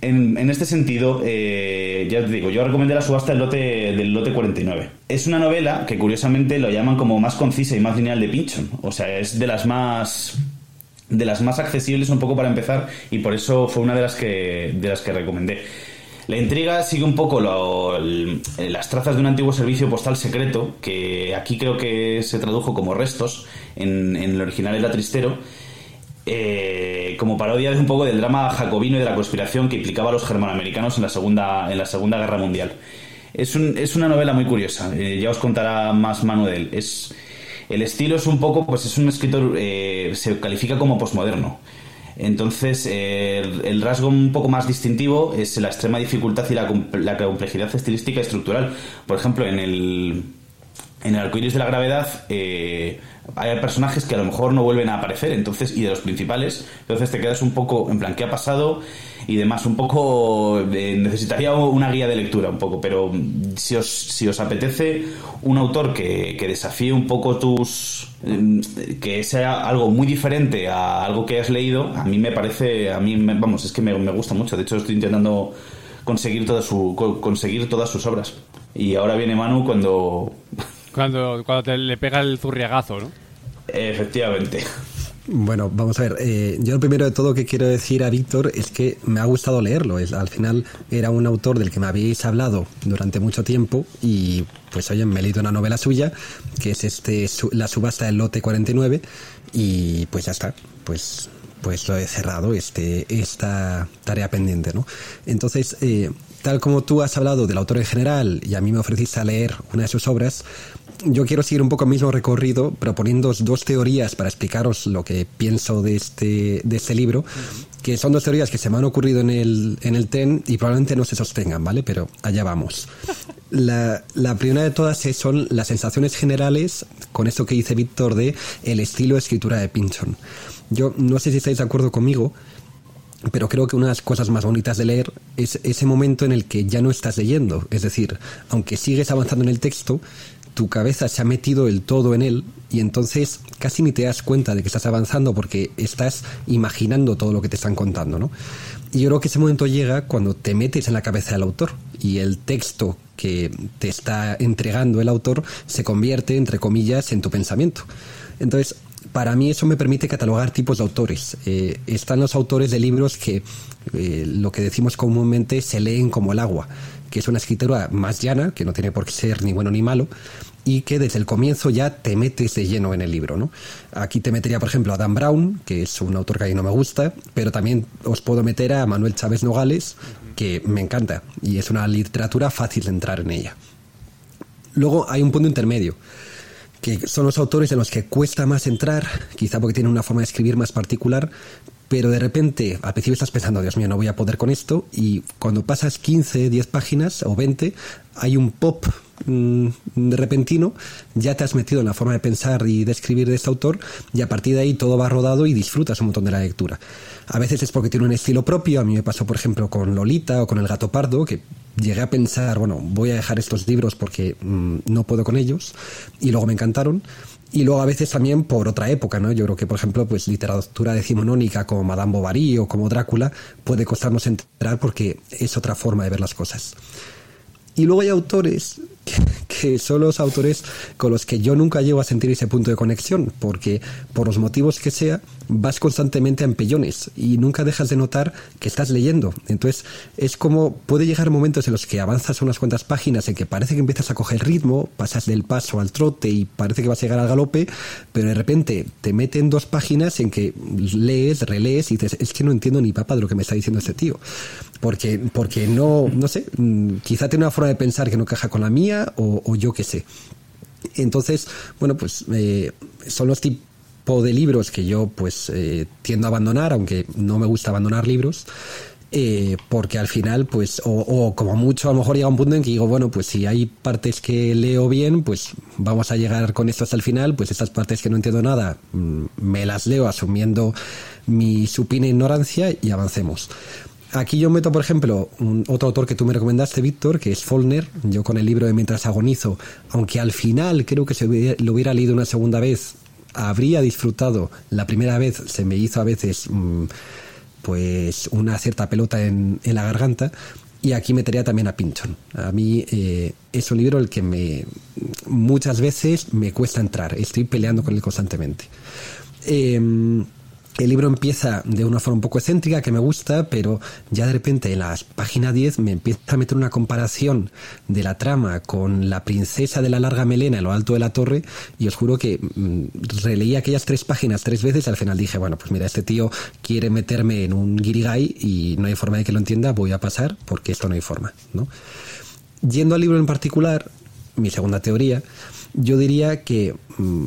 En, en este sentido, eh, ya te digo, yo recomendé la subasta del lote, del lote 49. Es una novela que curiosamente lo llaman como más concisa y más lineal de Pinchon. O sea, es de las más de las más accesibles un poco para empezar y por eso fue una de las que de las que recomendé. La intriga sigue un poco lo- las trazas de un antiguo servicio postal secreto, que aquí creo que se tradujo como restos, en, en el original era Tristero, eh, como parodia de un poco del drama jacobino y de la conspiración que implicaba a los germanoamericanos en la Segunda, en la segunda Guerra Mundial. Es, es una novela muy curiosa, eh, ya os contará más Manu de él. Es, el estilo es un poco, pues es un escritor, eh, se califica como posmoderno. Entonces, eh, el, rasgo un poco más distintivo es la extrema dificultad y la, la complejidad estilística y estructural. Por ejemplo, en el, en el arcoíris de la gravedad eh, hay personajes que a lo mejor no vuelven a aparecer, entonces, y de los principales, entonces te quedas un poco en plan, ¿qué ha pasado? Y demás, un poco, eh, necesitaría una guía de lectura un poco, pero mm, si os, si os apetece un autor que, que desafíe un poco tus... eh, que sea algo muy diferente a algo que has leído, a mí me parece, a mí, me- vamos, es que me, me gusta mucho, de hecho estoy intentando conseguir, toda su, co- conseguir todas sus obras. Y ahora viene Manu cuando Cuando, cuando te le pega el zurriagazo, ¿no? Efectivamente. Bueno, vamos a ver. eh, yo lo primero de todo que quiero decir a Víctor es que me ha gustado leerlo. Al final era un autor del que me habéis hablado durante mucho tiempo y pues oye, me he leído una novela suya que es este su- La subasta del lote 49 y pues ya está. Pues pues lo he cerrado este esta tarea pendiente, ¿no? Entonces, eh, tal como tú has hablado del autor en general y a mí me ofreciste a leer una de sus obras, yo quiero seguir un poco el mismo recorrido proponiendo dos teorías para explicaros lo que pienso de este, de este libro, que son dos teorías que se me han ocurrido en el, en el tren y probablemente no se sostengan, ¿vale? Pero allá vamos. La, la primera de todas son las sensaciones generales con esto que dice Víctor de el estilo de escritura de Pinchon. Yo no sé si estáis de acuerdo conmigo, pero creo que una de las cosas más bonitas de leer es ese momento en el que ya no estás leyendo. Es decir, aunque sigues avanzando en el texto, tu cabeza se ha metido el todo en él y entonces casi ni te das cuenta de que estás avanzando porque estás imaginando todo lo que te están contando, ¿no? Y yo creo que ese momento llega cuando te metes en la cabeza del autor y el texto que te está entregando el autor se convierte, entre comillas, en tu pensamiento. Entonces, para mí eso me permite catalogar tipos de autores. Eh, están los autores de libros que eh, lo que decimos comúnmente se leen como el agua, que es una escritura más llana, que no tiene por qué ser ni bueno ni malo, y que desde el comienzo ya te metes de lleno en el libro. ¿no? Aquí te metería, por ejemplo, a Dan Brown, que es un autor que a mí no me gusta, pero también os puedo meter a Manuel Chávez Nogales, que me encanta, y es una literatura fácil de entrar en ella. Luego hay un punto intermedio, que son los autores en los que cuesta más entrar, quizá porque tienen una forma de escribir más particular, pero de repente al principio estás pensando, Dios mío, no voy a poder con esto, y cuando pasas 15, 10 páginas o 20, hay un pop mm, repentino, ya te has metido en la forma de pensar y de escribir de este autor, y a partir de ahí todo va rodado y disfrutas un montón de la lectura. A veces es porque tiene un estilo propio, a mí me pasó por ejemplo con Lolita o con El gato pardo, que llegué a pensar, bueno, voy a dejar estos libros porque mm, no puedo con ellos, y luego me encantaron. Y luego a veces también por otra época, ¿no? Yo creo que, por ejemplo, pues literatura decimonónica como Madame Bovary o como Drácula puede costarnos entrar porque es otra forma de ver las cosas. Y luego hay autores que, que son los autores con los que yo nunca llego a sentir ese punto de conexión, porque por los motivos que sea, vas constantemente a empellones y nunca dejas de notar que estás leyendo. Entonces, es como puede llegar momentos en los que avanzas unas cuantas páginas en que parece que empiezas a coger ritmo, pasas del paso al trote y parece que vas a llegar al galope, pero de repente te meten dos páginas en que lees, relees y dices, es que no entiendo ni papa de lo que me está diciendo este tío. Porque, porque no, no sé, mm, quizá tiene una forma de pensar que no caja con la mía o, o yo qué sé. Entonces, bueno, pues eh, son los tipos de libros que yo pues eh, tiendo a abandonar, aunque no me gusta abandonar libros. eh, porque al final, pues, o, como mucho, a lo mejor llega un punto en que digo, bueno, pues si hay partes que leo bien, pues vamos a llegar con esto hasta el final, pues estas partes que no entiendo nada, mm, me las leo asumiendo mi supina ignorancia y avancemos. Aquí yo meto, por ejemplo, otro autor que tú me recomendaste, Víctor, que es Follner. Yo con el libro de Mientras agonizo, aunque al final creo que se hubiera- lo hubiera leído una segunda vez, habría disfrutado la primera vez, se me hizo a veces mm, pues una cierta pelota en, la garganta. Y aquí metería también a Pinchon. A mí eh, es un libro el que me muchas veces me cuesta entrar. Estoy peleando con él constantemente. Em, el libro empieza de una forma un poco excéntrica que me gusta, pero ya de repente en la página 10 me empieza a meter una comparación de la trama con la princesa de la larga melena en lo alto de la torre y os juro que mm, releí aquellas tres páginas tres veces y al final dije, bueno, pues mira, este tío quiere meterme en un guirigay y no hay forma de que lo entienda, voy a pasar porque esto no hay forma, ¿no? Yendo al libro en particular, mi segunda teoría, yo diría que mm,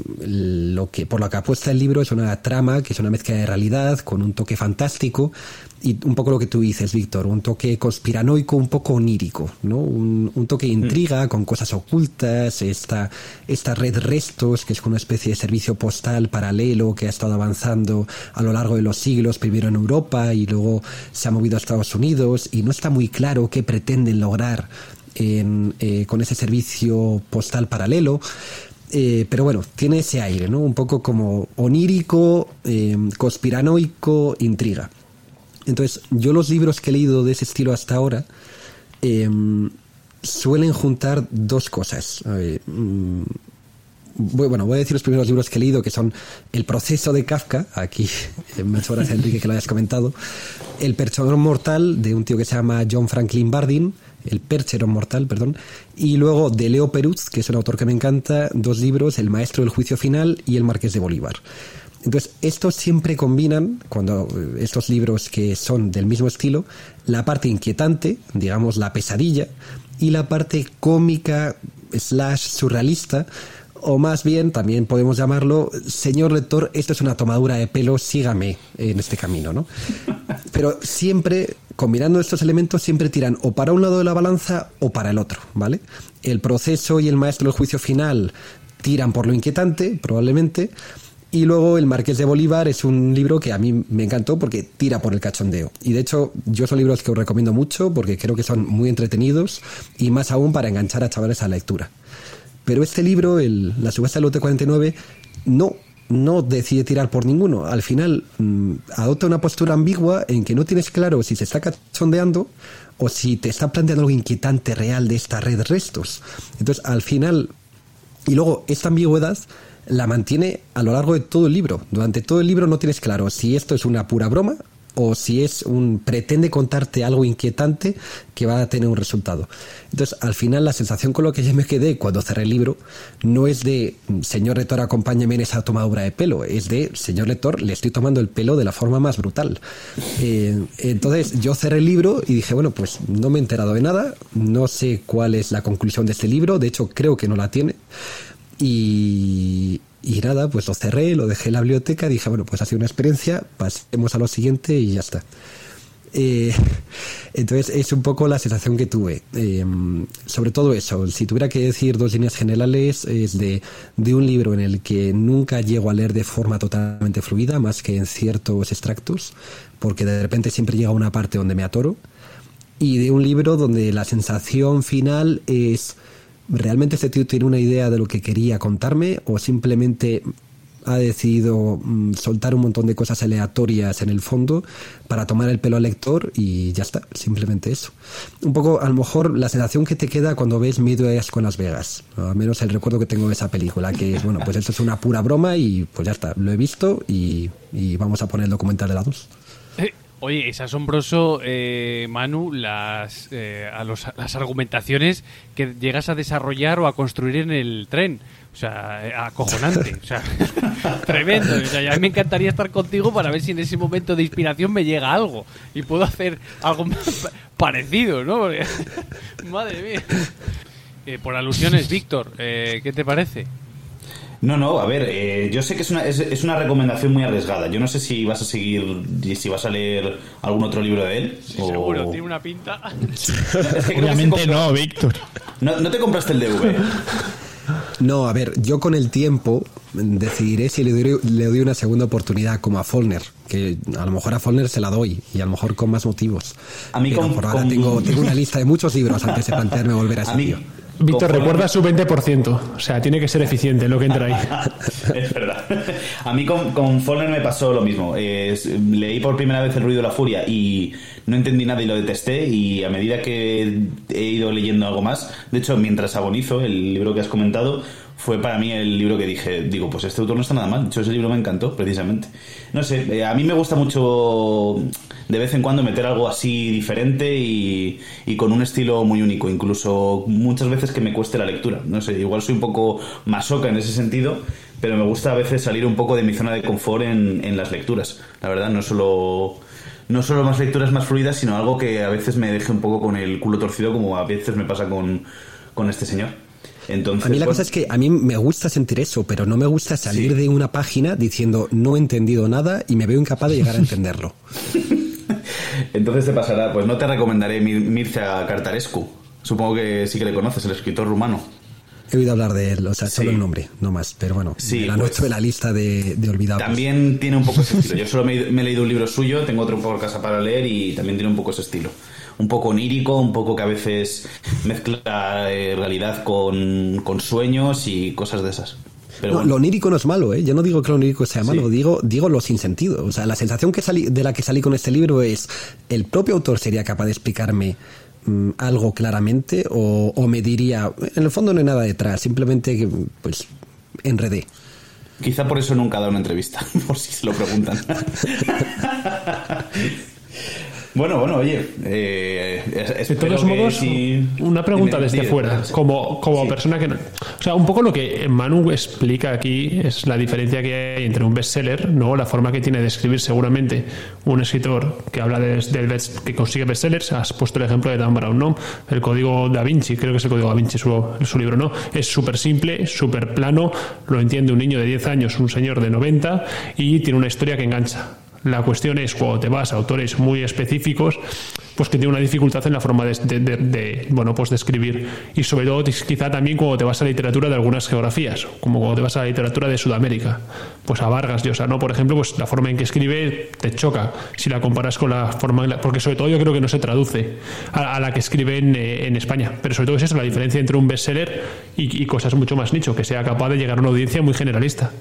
lo que por lo que apuesta el libro es una trama que es una mezcla de realidad con un toque fantástico y un poco lo que tú dices, Víctor, un toque conspiranoico, un poco onírico, ¿no? Un, un toque de intriga con cosas ocultas, esta, esta red restos, que es una especie de servicio postal paralelo que ha estado avanzando a lo largo de los siglos, primero en Europa y luego se ha movido a Estados Unidos y no está muy claro qué pretenden lograr eh, con ese servicio postal paralelo. Eh, pero bueno, tiene ese aire, ¿no? Un poco como onírico, eh, conspiranoico, intriga. Entonces, yo los libros que he leído de ese estilo hasta ahora eh, suelen juntar dos cosas. Mm, bueno, voy a decir los primeros libros que he leído, que son El proceso de Kafka, aquí me gracia, Enrique que lo hayas comentado, El percherón mortal, de un tío que se llama John Franklin Bardeen, El percherón mortal, perdón, y luego de Leo Peruz, que es un autor que me encanta, dos libros, El maestro del juicio final y El marqués de Bolívar. Entonces, estos siempre combinan, cuando eh, estos libros que son del mismo estilo, la parte inquietante, digamos la pesadilla, y la parte cómica slash surrealista, o más bien, también podemos llamarlo, señor lector, esto es una tomadura de pelo, sígame en este camino, ¿no? Pero siempre, combinando estos elementos, siempre tiran o para un lado de la balanza o para el otro, ¿vale? El proceso y el maestro del juicio final tiran por lo inquietante, probablemente, y luego El Marqués de Bolívar es un libro que a mí me encantó porque tira por el cachondeo. Y de hecho, yo son libros que os recomiendo mucho porque creo que son muy entretenidos y más aún para enganchar a chavales a la lectura. Pero este libro, el, La subasta del lote 49, no, no decide tirar por ninguno. Al final mm, adopta una postura ambigua en que no tienes claro si se está cachondeando o si te está planteando algo inquietante real de esta red restos. Entonces, al final y luego esta ambigüedad la mantiene a lo largo de todo el libro. Durante todo el libro no tienes claro si esto es una pura broma o si es un pretende contarte algo inquietante que va a tener un resultado. Entonces, al final la sensación con lo que yo me quedé cuando cerré el libro no es de señor lector, acompáñame en esa tomadura de pelo, es de señor lector, le estoy tomando el pelo de la forma más brutal. Eh, entonces, yo cerré el libro y dije, bueno, pues no me he enterado de nada, no sé cuál es la conclusión de este libro, de hecho creo que no la tiene. Y, y nada, pues lo cerré, lo dejé en la biblioteca, dije, bueno, pues ha sido una experiencia, pasemos a lo siguiente y ya está. Eh, entonces es un poco la sensación que tuve. Eh, sobre todo eso, si tuviera que decir dos líneas generales, es de, de un libro en el que nunca llego a leer de forma totalmente fluida, más que en ciertos extractos, porque de repente siempre llega una parte donde me atoro, y de un libro donde la sensación final es ¿realmente este tío tiene una idea de lo que quería contarme o simplemente ha decidido mm, soltar un montón de cosas aleatorias en el fondo para tomar el pelo al lector y ya está, simplemente eso. Un poco, a lo mejor, la sensación que te queda cuando ves Midwest con Las Vegas, al menos el recuerdo que tengo de esa película, que es, bueno, pues esto es una pura broma y pues ya está, lo he visto y, y vamos a poner el documental de la 2. Oye, es asombroso, eh, Manu, las, eh, a los- las argumentaciones que llegas a desarrollar o a construir en el tren. O sea, eh, acojonante. O sea, tremendo. O sea, me encantaría estar contigo para ver si en ese momento de inspiración me llega algo y puedo hacer algo parecido, ¿no? Madre mía. Eh, por alusiones, Víctor, eh, ¿qué te parece? No, no, a ver, eh, yo sé que es una, es, es una recomendación muy arriesgada. Yo no sé si vas a seguir, si vas a leer algún otro libro de él. o- Seguro, tiene una pinta. Es que que no, Víctor. no. No te compraste el DVD. No, a ver, yo con el tiempo decidiré si le doy, le doy una segunda oportunidad como a Follner, que a lo mejor a Follner se la doy y a lo mejor con más motivos. A mí Pero con- por ahora con- tengo, tengo una lista de muchos libros antes de plantearme volver a ese A mí, tío. Víctor, recuerda su 20%. O sea, tiene que ser eficiente lo que entra ahí. es verdad. A mí con, con Fallen me pasó lo mismo. Eh, leí por primera vez El ruido de la furia y no entendí nada y lo detesté. Y a medida que he ido leyendo algo más, de hecho, mientras agonizo, el libro que has comentado, fue para mí el libro que dije, digo, pues este autor no está nada mal. De hecho, ese libro me encantó, precisamente. No sé, eh, a mí me gusta mucho de vez en cuando meter algo así diferente y, y con un estilo muy único, incluso muchas veces que me cueste la lectura. No sé, igual soy un poco masoca en ese sentido, pero me gusta a veces salir un poco de mi zona de confort en, en las lecturas. La verdad, no solo, no solo más lecturas más fluidas, sino algo que a veces me deje un poco con el culo torcido, como a veces me pasa con, con este señor. Entonces, A mí la bueno, cosa es que a mí me gusta sentir eso, pero no me gusta salir Sí. de una página diciendo no he entendido nada y me veo incapaz de llegar a entenderlo. Entonces te pasará, pues no te recomendaré Mir- Mircea Cartarescu. Supongo que sí que le conoces, el escritor rumano. He oído hablar de él, o sea, solo Sí. el nombre, no más, pero bueno, Sí, la pues- en la lista de, de olvidados. También tiene un poco ese estilo. Yo solo me, me he leído un libro suyo, tengo otro por casa para leer y también tiene un poco ese estilo. Un poco onírico, un poco que a veces mezcla eh, realidad con, con sueños y cosas de esas. Pero No, bueno. Lo onírico no es malo, ¿eh? Yo no digo que lo onírico sea malo, Sí. digo, digo lo sin sentido. O sea, la sensación que salí, de la que salí con este libro es, ¿el propio autor sería capaz de explicarme mm, algo claramente o, o me diría, en el fondo no hay nada detrás, simplemente que, pues, enredé? Quizá por eso nunca dado una entrevista, por si se lo preguntan. bueno, bueno, oye. eh, De todos modos, una pregunta desde dime, fuera, como, como Sí. persona que no... O sea, un poco lo que Manu explica aquí es la diferencia que hay entre un bestseller, ¿no? la forma que tiene de escribir seguramente un escritor que habla de, del best- que consigue bestsellers, has puesto el ejemplo de Dan Brown, ¿no? El código da Vinci, creo que es el código da Vinci su, su libro, ¿no? Es súper simple, súper plano, lo entiende un niño de 10 años, un señor de 90 y tiene una historia que engancha. La cuestión es cuando te vas a autores muy específicos, pues que tiene una dificultad en la forma de, de- de- bueno, pues de escribir. Y sobre todo, quizá también cuando te vas a la literatura de algunas geografías, como cuando te vas a la literatura de Sudamérica. Pues a Vargas Llosa, ¿no? Por ejemplo, pues la forma en que escribe te choca si la comparas con la forma en la- porque sobre todo yo creo que no se traduce a, la que escribe en, eh, en España. Pero sobre todo es eso, la diferencia entre un bestseller y cosas mucho más nicho, que sea capaz de llegar a una audiencia muy generalista.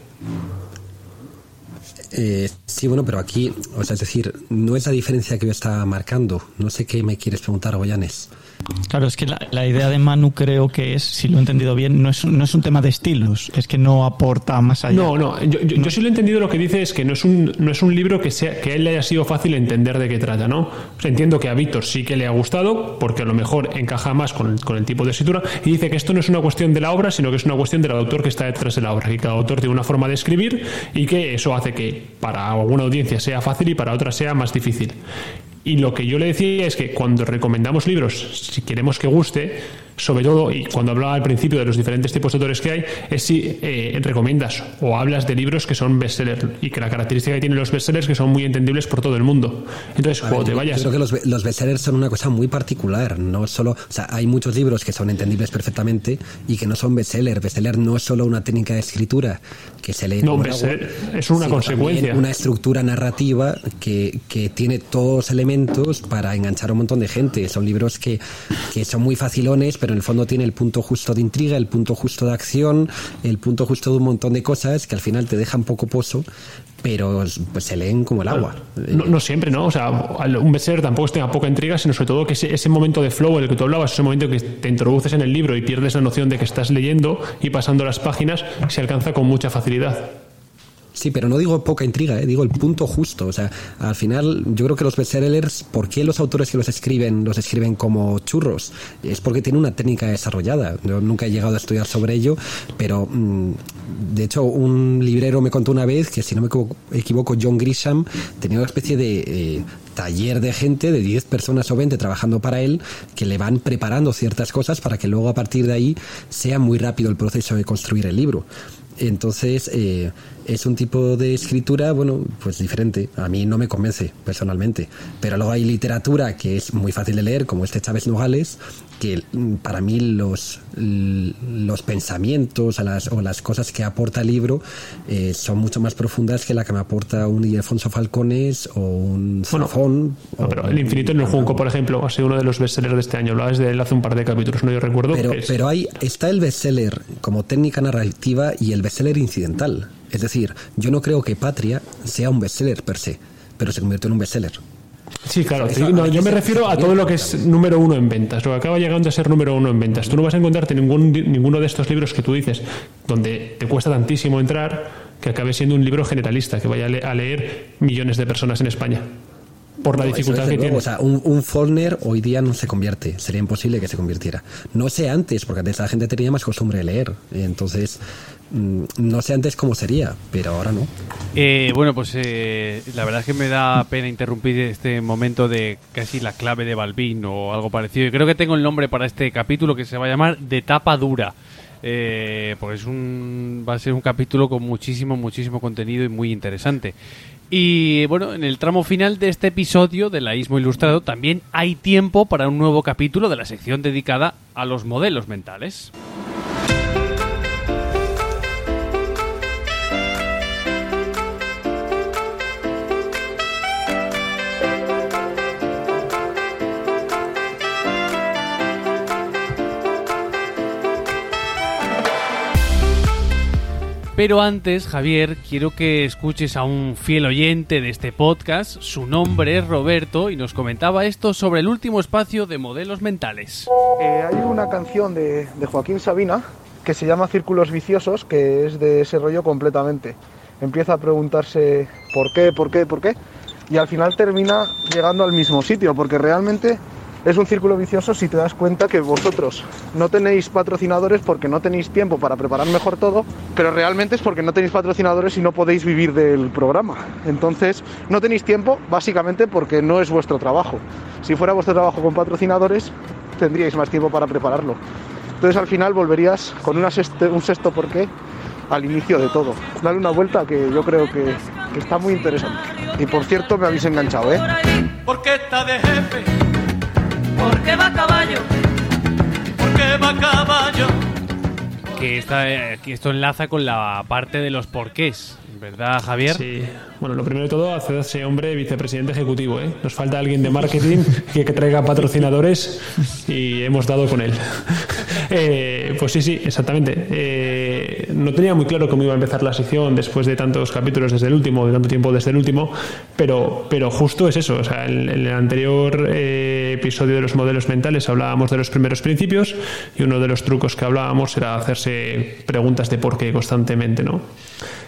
Eh, sí, bueno, pero aquí, o sea, es decir, no es la diferencia que yo estaba marcando. No sé qué me quieres preguntar, Goyanes. Claro, es que la, la idea de Manu creo que es, si lo he entendido bien, no es, no es un tema de estilos, es que no aporta más allá. No, no, yo, yo- yo sí lo he entendido, lo que dice es que no es un, no es un libro que, sea, que a él le haya sido fácil entender de qué trata, ¿no? O sea, entiendo que a Víctor sí que le ha gustado, porque a lo mejor encaja más con el, con el tipo de escritura, y dice que esto no es una cuestión de la obra, sino que es una cuestión del autor que está detrás de la obra, que cada autor tiene una forma de escribir y que eso hace que para alguna audiencia sea fácil y para otra sea más difícil. Y lo que yo le decía es que cuando recomendamos libros, si queremos que guste, sobre todo, y cuando hablaba al principio de los diferentes tipos de autores que hay, es si eh, recomiendas o hablas de libros que son bestsellers y que la característica que tienen los bestsellers es que son muy entendibles por todo el mundo. Entonces, cuando ver, te vayas... Creo que los, los bestsellers son una cosa muy particular, no solo, o sea, hay muchos libros que son entendibles perfectamente y que no son bestsellers. Bestseller no es solo una técnica de escritura que se lee No, bestseller es una consecuencia. Una estructura narrativa que, que tiene todos los elementos para enganchar a un montón de gente. Son libros que, que son muy facilones, pero en el fondo tiene el punto justo de intriga, el punto justo de acción, el punto justo de un montón de cosas que al final te dejan poco pozo, pero pues se leen como el agua. No, no siempre, ¿no? O sea, un bestseller tampoco tenga poca intriga, sino sobre todo que ese, ese momento de flow, el que tú hablabas, ese momento que te introduces en el libro y pierdes la noción de que estás leyendo y pasando las páginas, se alcanza con mucha facilidad. Sí, pero no digo poca intriga, ¿eh? digo el punto justo. O sea, al final yo creo que los bestsellers, ¿por qué los autores que los escriben los escriben como churros? Es porque tienen una técnica desarrollada. Yo nunca he llegado a estudiar sobre ello, pero mm, de hecho un librero me contó una vez que, si no me equivoco, John Grisham tenía una especie de... eh, taller de gente de 10 personas o 20 trabajando para él que le van preparando ciertas cosas para que luego a partir de ahí sea muy rápido el proceso de construir el libro. Entonces, eh, es un tipo de escritura, bueno, pues diferente. A mí no me convence personalmente. Pero luego hay literatura que es muy fácil de leer, como este Chávez Nogales, que para mí los, los pensamientos las, o las cosas que aporta el libro eh, son mucho más profundas que la que me aporta un Ildefonso Falcones o un Zafón. pero El Infinito en el Junco, por ejemplo, ha sido uno de los bestsellers de este año. Hablabas de él hace un par de capítulos, no yo recuerdo. Pero, pero hay, está el bestseller como técnica narrativa y el bestseller incidental. Es decir, yo no creo que Patria sea un bestseller per se, pero se convirtió en un bestseller. Sí, claro. yo me refiero a todo lo que es número uno en ventas, lo que acaba llegando a ser número uno en ventas. Tú no vas a encontrarte ningún, ninguno de estos libros que tú dices, donde te cuesta tantísimo entrar, que acabe siendo un libro generalista, que vaya a leer millones de personas en España por la dificultad que tiene. O sea, un, un hoy día no se convierte, sería imposible que se convirtiera. No sé antes, porque antes la gente tenía más costumbre de leer, entonces no sé antes cómo sería, pero ahora no. Eh, bueno, pues eh, la verdad es que me da pena interrumpir este momento de casi la clave de Balbín o algo parecido. creo que tengo el nombre para este capítulo que se va a llamar De tapa dura. Eh, porque un, va a ser un capítulo con muchísimo, muchísimo contenido y muy interesante. Y bueno, en el tramo final de este episodio de la Ismo Ilustrado también hay tiempo para un nuevo capítulo de la sección dedicada a los modelos mentales. Pero antes, Javier, quiero que escuches a un fiel oyente de este podcast. Su nombre es Roberto y nos comentaba esto sobre el último espacio de modelos mentales. Eh, hay una canción de, de Joaquín Sabina que se llama Círculos Viciosos, que es de ese rollo completamente. Empieza a preguntarse por qué, por qué, por qué, y al final termina llegando al mismo sitio, porque realmente es un círculo vicioso si te das cuenta que vosotros no tenéis patrocinadores porque no tenéis tiempo para preparar mejor todo, pero realmente es porque no tenéis patrocinadores y no podéis vivir del programa. Entonces, no tenéis tiempo básicamente porque no es vuestro trabajo. Si fuera vuestro trabajo con patrocinadores, tendríais más tiempo para prepararlo. Entonces, al final volverías con un sexto porqué al inicio de todo. Dale una vuelta que yo creo que, que está muy interesante. Y por cierto, me habéis enganchado, ¿eh? Porque está de jefe porque va a caballo, porque va a caballo. Que, está, eh, que esto enlaza con la parte de los porqués, ¿verdad, Javier? Sí. Bueno, lo primero de todo, hacer ese hombre vicepresidente ejecutivo. ¿eh? Nos falta alguien de marketing que, traiga patrocinadores y hemos dado con él. Eh, pues sí, sí, exactamente. Eh, no tenía muy claro cómo iba a empezar la sección después de tantos capítulos desde el último, de tanto tiempo desde el último, pero, pero justo es eso. O sea, en, el anterior episodio de los modelos mentales hablábamos de los primeros principios y uno de los trucos que hablábamos era hacerse preguntas de por qué constantemente, ¿no?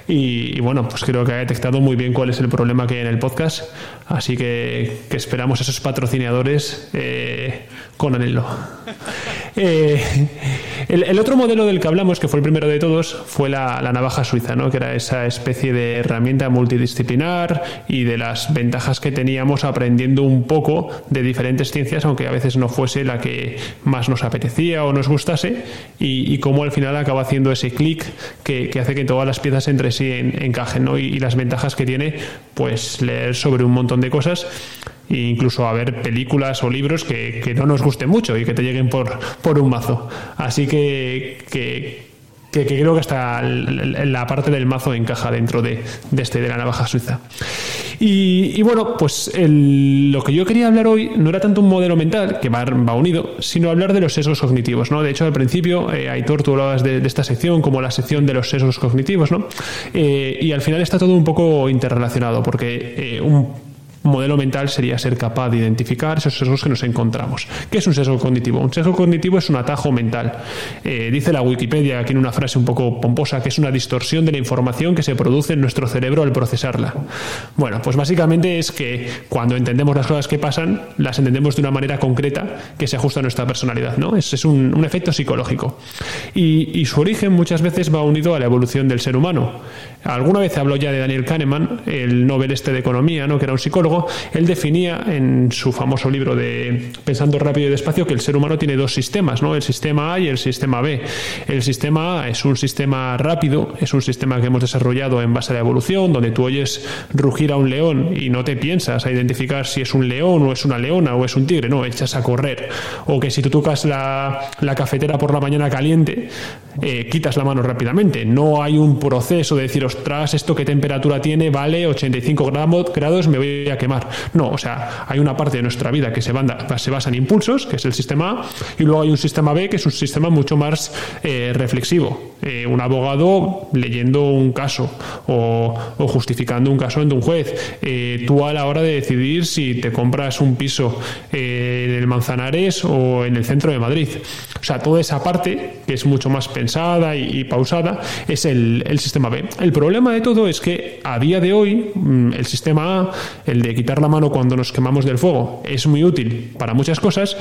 Y, bueno, pues creo que ha detectado muy bien cuál es el problema que hay en el podcast. Así que, esperamos esos patrocinadores eh, con anhelo. Eh, el, otro modelo del que hablamos, que fue el primero de todos, fue la, navaja suiza, ¿no? que era esa especie de herramienta multidisciplinar y de las ventajas que teníamos aprendiendo un poco de diferentes ciencias, aunque a veces no fuese la que más nos apetecía o nos gustase, y, cómo al final acaba haciendo ese clic que, hace que todas las piezas entre sí encajen, ¿no? y, las ventajas que tiene, pues leer sobre un montón de cosas e incluso a ver películas o libros que, que, no nos gusten mucho y que te lleguen por, por un mazo. Así que, que, que, creo que hasta la parte del mazo encaja dentro de, de este de la navaja suiza. Y, bueno, pues lo que yo quería hablar hoy no era tanto un modelo mental, que va, va unido, sino hablar de los sesgos cognitivos. ¿no? De hecho, al principio, eh, Aitor, tú hablabas de, esta sección como la sección de los sesgos cognitivos, ¿no? Eh, y al final está todo un poco interrelacionado, porque eh, un modelo mental sería ser capaz de identificar esos sesgos que nos encontramos. ¿Qué es un sesgo cognitivo? Un sesgo cognitivo es un atajo mental. Eh, dice la Wikipedia aquí en una frase un poco pomposa que es una distorsión de la información que se produce en nuestro cerebro al procesarla. Bueno, pues básicamente es que cuando entendemos las cosas que pasan, las entendemos de una manera concreta que se ajusta a nuestra personalidad. ¿no? Es, un, efecto psicológico. Y, y su origen muchas veces va unido a la evolución del ser humano. Alguna vez habló ya de Daniel Kahneman, el Nobel este de Economía, ¿no? que era un psicólogo él definía en su famoso libro de Pensando rápido y despacio que el ser humano tiene dos sistemas, ¿no? El sistema A y el sistema B. El sistema A es un sistema rápido, es un sistema que hemos desarrollado en base a la evolución, donde tú oyes rugir a un león y no te piensas a identificar si es un león o es una leona o es un tigre, no, echas a correr. O que si tú tocas la, cafetera por la mañana caliente, eh, quitas la mano rápidamente. No hay un proceso de decir, ostras, esto qué temperatura tiene, vale, 85 grados, me voy a quemar. No, o sea, hay una parte de nuestra vida que se, se basa en impulsos, que es el sistema A, y luego hay un sistema B, que es un sistema mucho más eh, reflexivo. Eh, un abogado leyendo un caso o, justificando un caso ante un juez. tú a la hora de decidir si te compras un piso en el Manzanares o en el centro de Madrid. O sea, toda esa parte, que es mucho más pensada y, pausada, es el, sistema B. El problema de todo es que a día de hoy mm, el sistema A, el de quitar la mano cuando nos quemamos del fuego, es muy útil para muchas cosas,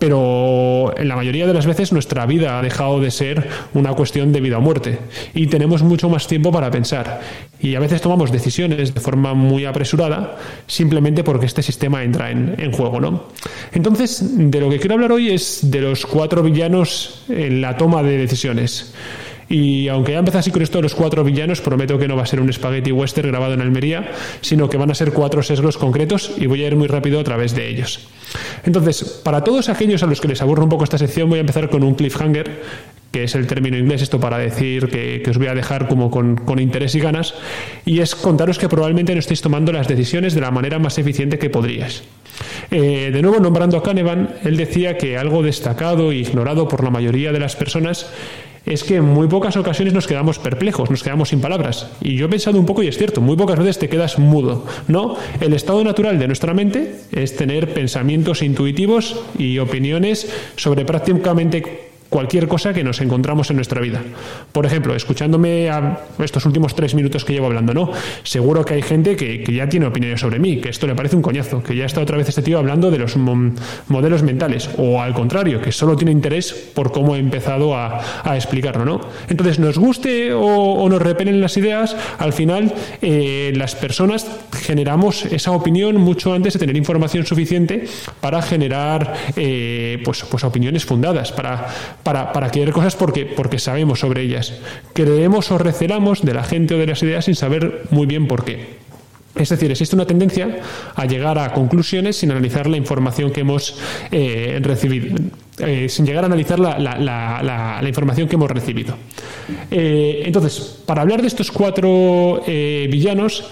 pero en la mayoría de las veces nuestra vida ha dejado de ser una cuestión de vida o muerte y tenemos mucho más tiempo para pensar y a veces tomamos decisiones de forma muy apresurada simplemente porque este sistema entra en, juego. ¿no? Entonces, de lo que quiero hablar hoy es de los cuatro villanos en la toma de decisiones. Y aunque ya empezado así con esto de los cuatro villanos, prometo que no va a ser un spaghetti western grabado en Almería, sino que van a ser cuatro sesgos concretos y voy a ir muy rápido a través de ellos. Entonces, para todos aquellos a los que les aburre un poco esta sección, voy a empezar con un cliffhanger, que es el término inglés, esto para decir que, os voy a dejar como con, interés y ganas, y es contaros que probablemente no estéis tomando las decisiones de la manera más eficiente que podríais. Eh, de nuevo, nombrando a Kahneman, él decía que algo destacado e ignorado por la mayoría de las personas es que en muy pocas ocasiones nos quedamos perplejos, nos quedamos sin palabras. Y yo he pensado un poco y es cierto, muy pocas veces te quedas mudo, ¿no? El estado natural de nuestra mente es tener pensamientos intuitivos y opiniones sobre prácticamente cualquier cosa que nos encontramos en nuestra vida. Por ejemplo, escuchándome estos últimos tres minutos que llevo hablando, ¿no? Seguro que hay gente que, ya tiene opiniones sobre mí, que esto le parece un coñazo, que ya está otra vez este tío hablando de los modelos mentales, o al contrario, que solo tiene interés por cómo he empezado a, explicarlo, ¿no? Entonces, nos guste o, nos repelen las ideas, al final eh, las personas generamos esa opinión mucho antes de tener información suficiente para generar eh, pues, pues opiniones fundadas, para para, para querer cosas porque, porque sabemos sobre ellas. Creemos o recelamos de la gente o de las ideas sin saber muy bien por qué. Es decir, existe una tendencia a llegar a conclusiones sin analizar la información que hemos eh, recibido, eh, sin llegar a analizar la, la, información que hemos recibido. Eh, entonces, para hablar de estos cuatro villanos,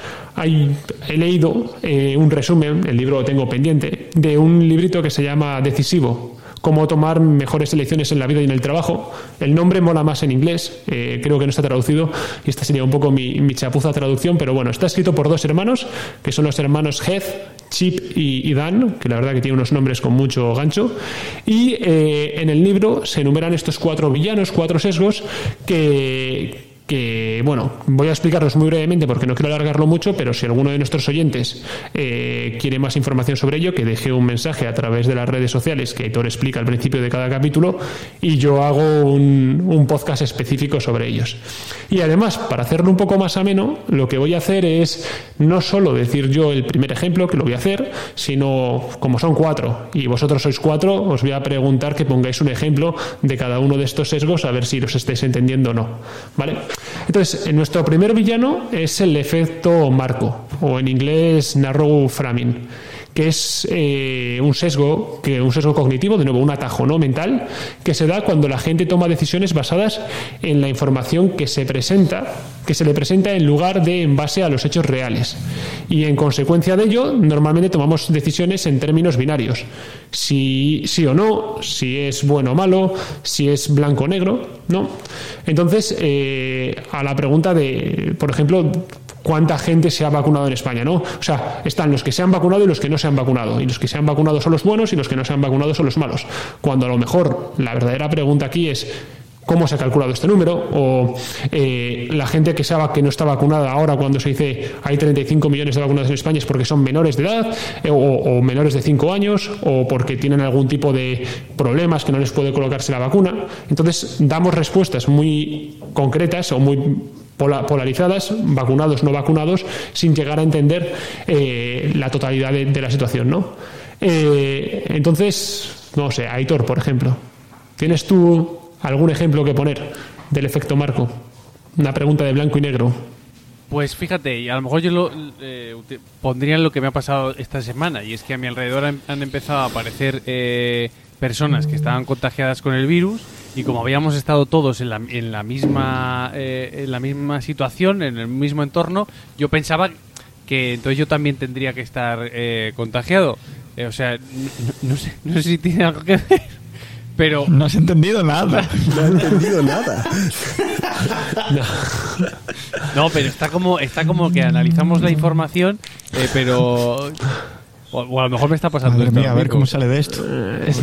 he leído un resumen, el libro lo tengo pendiente, de un librito que se llama Decisivo, cómo tomar mejores elecciones en la vida y en el trabajo. El nombre mola más en inglés, eh, creo que no está traducido y esta sería un poco mi, chapuza traducción, pero bueno, está escrito por dos hermanos, que son los hermanos Heath, Chip y, Dan, que la verdad que tiene unos nombres con mucho gancho. Y eh, en el libro se enumeran estos cuatro villanos, cuatro sesgos que, que, bueno, voy a explicarlos muy brevemente porque no quiero alargarlo mucho, pero si alguno de nuestros oyentes eh, quiere más información sobre ello, que deje un mensaje a través de las redes sociales que Héctor explica al principio de cada capítulo y yo hago un, un podcast específico sobre ellos. Y además, para hacerlo un poco más ameno, lo que voy a hacer es no solo decir yo el primer ejemplo, que lo voy a hacer, sino como son cuatro y vosotros sois cuatro, os voy a preguntar que pongáis un ejemplo de cada uno de estos sesgos a ver si los estáis entendiendo o no. ¿Vale? Entonces, nuestro primer villano es el efecto marco, o en inglés narrow framing que es eh, un sesgo, que un sesgo cognitivo, de nuevo un atajo no mental, que se da cuando la gente toma decisiones basadas en la información que se presenta, que se le presenta en lugar de en base a los hechos reales. Y en consecuencia de ello, normalmente tomamos decisiones en términos binarios. Si sí o no, si es bueno o malo, si es blanco o negro, ¿no? Entonces, eh, a la pregunta de, por ejemplo, cuánta gente se ha vacunado en España, ¿no? O sea, están los que se han vacunado y los que no se han vacunado. Y los que se han vacunado son los buenos y los que no se han vacunado son los malos. Cuando a lo mejor la verdadera pregunta aquí es cómo se ha calculado este número o eh, la gente que sabe que no está vacunada ahora cuando se dice hay 35 millones de vacunados en España es porque son menores de edad eh, o, o, menores de 5 años o porque tienen algún tipo de problemas que no les puede colocarse la vacuna. Entonces damos respuestas muy concretas o muy polarizadas, vacunados, no vacunados, sin llegar a entender eh, la totalidad de, la situación, ¿no? Eh, entonces, no sé, Aitor, por ejemplo, ¿tienes tú algún ejemplo que poner del efecto marco? Una pregunta de blanco y negro. Pues fíjate, y a lo mejor yo lo eh, pondría lo que me ha pasado esta semana, y es que a mi alrededor han, han empezado a aparecer eh, personas que estaban contagiadas con el virus, y como habíamos estado todos en la, en la misma eh, en la misma situación, en el mismo entorno, yo pensaba que entonces yo también tendría que estar eh, contagiado. Eh, o sea, no, no sé, no sé si tiene algo que ver, pero No has entendido nada. No he entendido nada. No, pero está como, está como que analizamos la información, eh, pero. O, o a lo mejor me está pasando Madre esto. mía, a ver cómo sale de esto.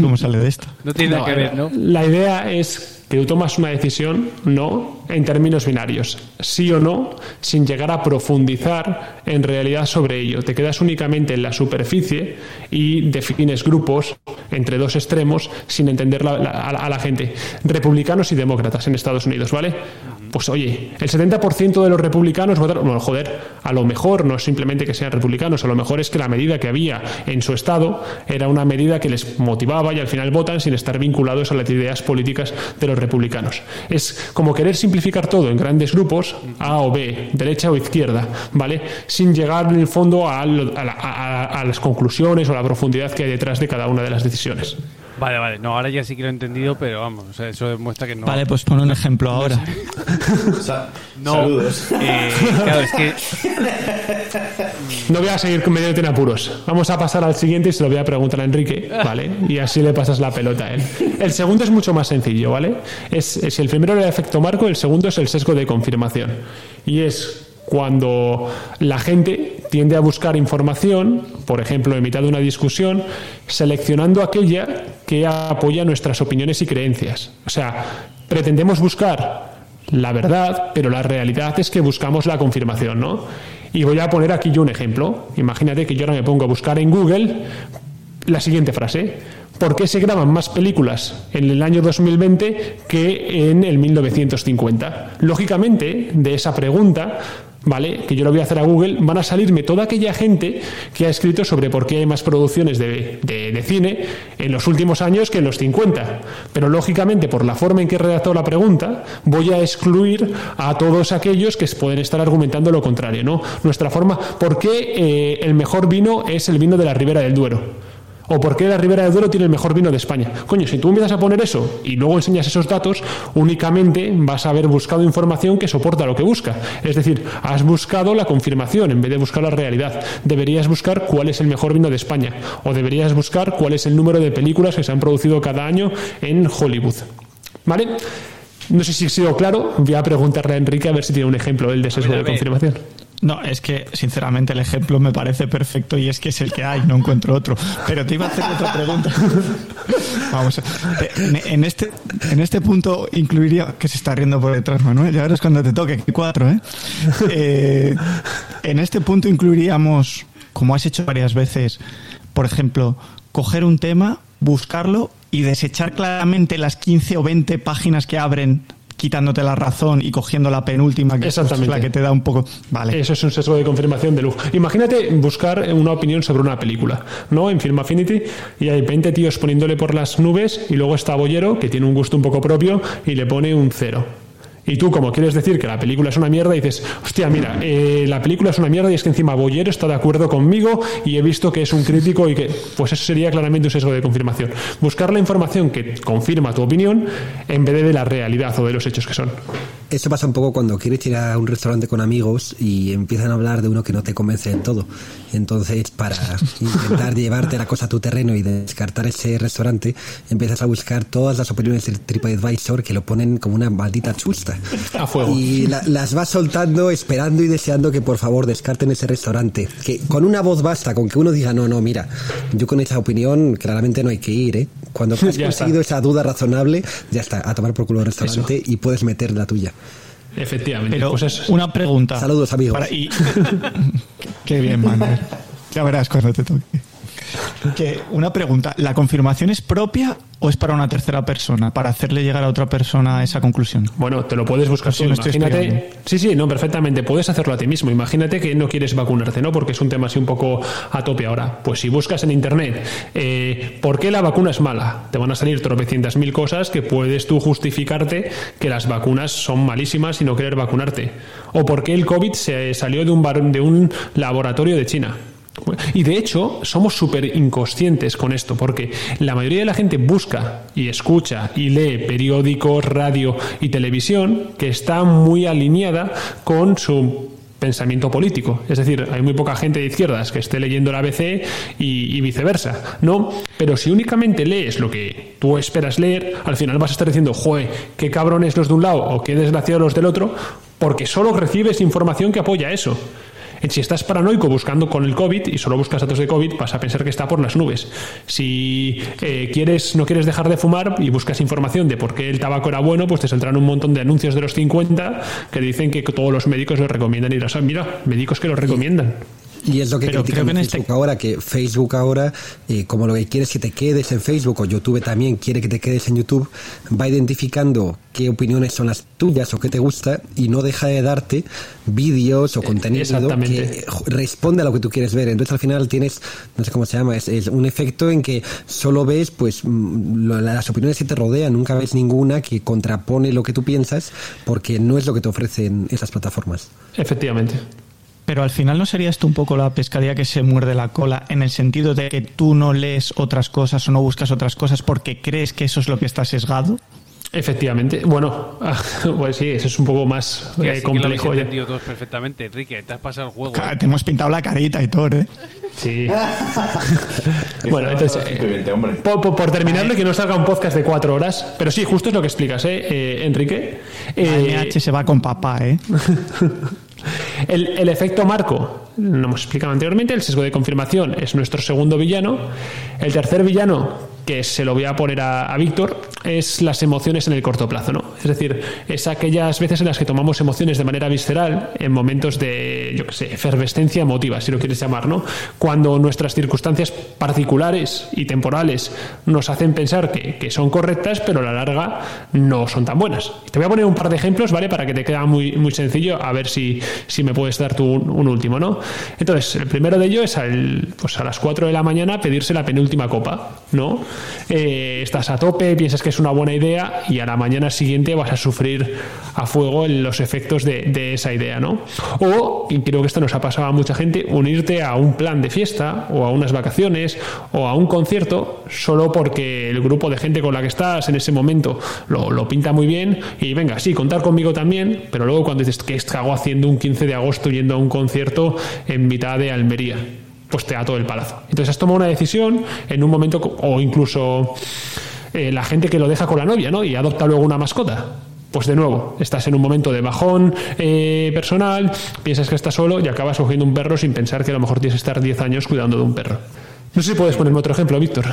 Cómo sale de esto. No tiene nada que ver, ¿no? La idea es que tú tomas una decisión, no, en términos binarios, sí o no, sin llegar a profundizar en realidad sobre ello. Te quedas únicamente en la superficie y defines grupos entre dos extremos sin entender la- la- a, la, gente. Republicanos y demócratas en Estados Unidos, ¿vale? Pues oye, el 70% de los republicanos votaron, bueno, joder, a lo mejor no es simplemente que sean republicanos, a lo mejor es que la medida que había en su estado era una medida que les motivaba y al final votan sin estar vinculados a las ideas políticas de los republicanos. Es como querer simplificar todo en grandes grupos, A o B, derecha o izquierda, ¿vale? Sin llegar en el fondo a, a- a las conclusiones o a la profundidad que hay detrás de cada una de las decisiones. Vale, vale. No, ahora ya sí que lo he entendido, pero vamos, o sea, eso demuestra que no. Vale, pues pon un ejemplo ahora. No. Saludos. Eh, claro, es que. No voy a seguir metiéndote en apuros. Vamos a pasar al siguiente y se lo voy a preguntar a Enrique, ¿vale? Y así le pasas la pelota a él. El segundo es mucho más sencillo, ¿vale? Es, si el primero era el efecto marco, el segundo es el sesgo de confirmación. Y es cuando la gente tiende a buscar información, por ejemplo, en mitad de una discusión, seleccionando aquella que apoya nuestras opiniones y creencias. O sea, pretendemos buscar la verdad, pero la realidad es que buscamos la confirmación, ¿no? Y voy a poner aquí yo un ejemplo. Imagínate que yo ahora me pongo a buscar en Google la siguiente frase. ¿Por qué se graban más películas en el año 2020 que en el 1950? Lógicamente, de esa pregunta, ¿vale? Que yo lo voy a hacer a Google, van a salirme toda aquella gente que ha escrito sobre por qué hay más producciones de, de- cine en los últimos años que en los 50. Pero lógicamente, por la forma en que he redactado la pregunta, voy a excluir a todos aquellos que pueden estar argumentando lo contrario, ¿no? Nuestra forma, ¿por qué eh, el mejor vino es el vino de la Ribera del Duero? ¿O por qué la Ribera del Duero tiene el mejor vino de España? Coño, si tú empiezas a poner eso y luego enseñas esos datos, únicamente vas a haber buscado información que soporta lo que busca. Es decir, has buscado la confirmación en vez de buscar la realidad. Deberías buscar cuál es el mejor vino de España. O deberías buscar cuál es el número de películas que se han producido cada año en Hollywood. ¿Vale? No sé si he sido claro. Voy a preguntarle a Enrique a ver si tiene un ejemplo del de sesgo de confirmación. No, es que sinceramente el ejemplo me parece perfecto y es que es el que hay, no encuentro otro. Pero te iba a hacer otra pregunta. Vamos, te- en, este, en este punto incluiría, que se está riendo por detrás, Manuel, ya verás cuando te toque, que cuatro, ¿eh? Eh, En este punto incluiríamos, como has hecho varias veces, por ejemplo, coger un tema, buscarlo y desechar claramente las 15 o 20 páginas que abren quitándote la razón y cogiendo la penúltima que es la que te da un poco vale Eso es un sesgo de confirmación de luz. Imagínate buscar una opinión sobre una película, ¿no? En Film Affinity y hay 20 tíos poniéndole por las nubes y luego está Bollero, que tiene un gusto un poco propio, y le pone un cero. Y tú, como quieres decir que la película es una mierda, dices, hostia, mira, eh, la película es una mierda y es que encima Bollero está de acuerdo conmigo y he visto que es un crítico y que, pues eso sería claramente un sesgo de confirmación. Buscar la información que confirma tu opinión en vez de la realidad o de los hechos que son. Eso pasa un poco cuando quieres ir a un restaurante con amigos y empiezan a hablar de uno que no te convence del todo. Entonces, para intentar llevarte la cosa a tu terreno y descartar ese restaurante, empiezas a buscar todas las opiniones del TripAdvisor que lo ponen como una maldita chusta. A fuego. Y la- las vas soltando, esperando y deseando que por favor descarten ese restaurante. Que con una voz basta, con que uno diga, no, no, mira, yo con esa opinión claramente no hay que ir, ¿eh? Cuando has conseguido está. esa duda razonable, ya está, a tomar por culo el restaurante y puedes meter la tuya. Efectivamente. Pero pues es- una pregunta. Saludos, amigos. Para- y- Qué bien, Manuel. Ya verás cuando te toque. Que una pregunta. ¿La confirmación es propia o es para una tercera persona, para hacerle llegar a otra persona esa conclusión? Bueno, te lo puedes buscar tú. Imagínate. Sí, sí, no, perfectamente. Puedes hacerlo a ti mismo. Imagínate que no quieres vacunarte, ¿no? Porque es un tema así un poco a tope ahora. Pues si buscas en internet eh, por qué la vacuna es mala, te van a salir tropecientas mil cosas que puedes tú justificarte que las vacunas son malísimas y no querer vacunarte. O por qué el COVID se salió de un, bar- de un laboratorio de China. Y de hecho, somos súper inconscientes con esto, porque la mayoría de la gente busca y escucha y lee periódicos, radio y televisión que está muy alineada con su pensamiento político. Es decir, hay muy poca gente de izquierdas que esté leyendo la ABC y, y viceversa, ¿no? Pero si únicamente lees lo que tú esperas leer, al final vas a estar diciendo, joe, qué cabrones los de un lado o qué desgraciados los del otro, porque solo recibes información que apoya eso. Si estás paranoico buscando con el COVID y solo buscas datos de COVID, vas a pensar que está por las nubes. Si eh, quieres, no quieres dejar de fumar y buscas información de por qué el tabaco era bueno, pues te saldrán un montón de anuncios de los 50 que dicen que todos los médicos lo recomiendan y "Ah, mira, médicos que lo recomiendan. Y es lo que Pero critican creo que en Facebook este- ahora, que Facebook ahora, eh, como lo que quiere es que te quedes en Facebook, o YouTube también quiere que te quedes en YouTube, va identificando qué opiniones son las tuyas o qué te gusta y no deja de darte vídeos o contenido exactamente. que responde a lo que tú quieres ver. Entonces al final tienes, no sé cómo se llama, es, es un efecto en que solo ves pues mm, lo- las opiniones que te rodean, nunca ves ninguna que contrapone lo que tú piensas porque no es lo que te ofrecen esas plataformas. Efectivamente. Pero al final no sería esto un poco la pescadilla que se muerde la cola en el sentido de que tú no lees otras cosas o no buscas otras cosas porque crees que eso es lo que está sesgado. Efectivamente. Bueno, pues sí, eso es un poco más Que eh, así que lo complejo. entendido todos perfectamente, Enrique. Te has pasado el juego. Ca- ¿eh? Te hemos pintado la carita y todo, ¿eh? Sí. bueno, entonces, eh, por, por- por terminarlo y que no salga un podcast de cuatro horas, pero sí, justo es lo que explicas, ¿eh, eh, Enrique? Eh, AMH se va con papá, ¿eh? El, efecto marco, lo hemos explicado anteriormente, el sesgo de confirmación es nuestro segundo villano. El tercer villano, que se lo voy a poner a, Víctor, es las emociones en el corto plazo, ¿no? Es decir, es aquellas veces en las que tomamos emociones de manera visceral en momentos de, yo qué sé, efervescencia emotiva, si lo quieres llamar, ¿no? Cuando nuestras circunstancias particulares y temporales nos hacen pensar que, que son correctas, pero a la larga no son tan buenas. Te voy a poner un par de ejemplos, ¿vale? Para que te quede muy, muy sencillo, a ver si, si me puedes dar tú un, último, ¿no? Entonces, el primero de ellos es al, pues a las 4 de la mañana pedirse la penúltima copa, ¿no? Eh, estás a tope, piensas que es una buena idea y a la mañana siguiente vas a sufrir a fuego los efectos de, esa idea, ¿no? O, y creo que esto nos ha pasado a mucha gente, unirte a un plan de fiesta o a unas vacaciones o a un concierto solo porque el grupo de gente con la que estás en ese momento lo, lo pinta muy bien y venga, sí, contar conmigo también, pero luego cuando dices que hago haciendo un 15 de agosto yendo a un concierto en mitad de Almería pues te da todo el palazo. Entonces has tomado una decisión en un momento, o incluso eh, la gente que lo deja con la novia, ¿no? Y adopta luego una mascota. Pues de nuevo, estás en un momento de bajón eh, personal, piensas que estás solo y acabas cogiendo un perro sin pensar que a lo mejor tienes que estar 10 años cuidando de un perro. No sé si puedes ponerme otro ejemplo, Víctor.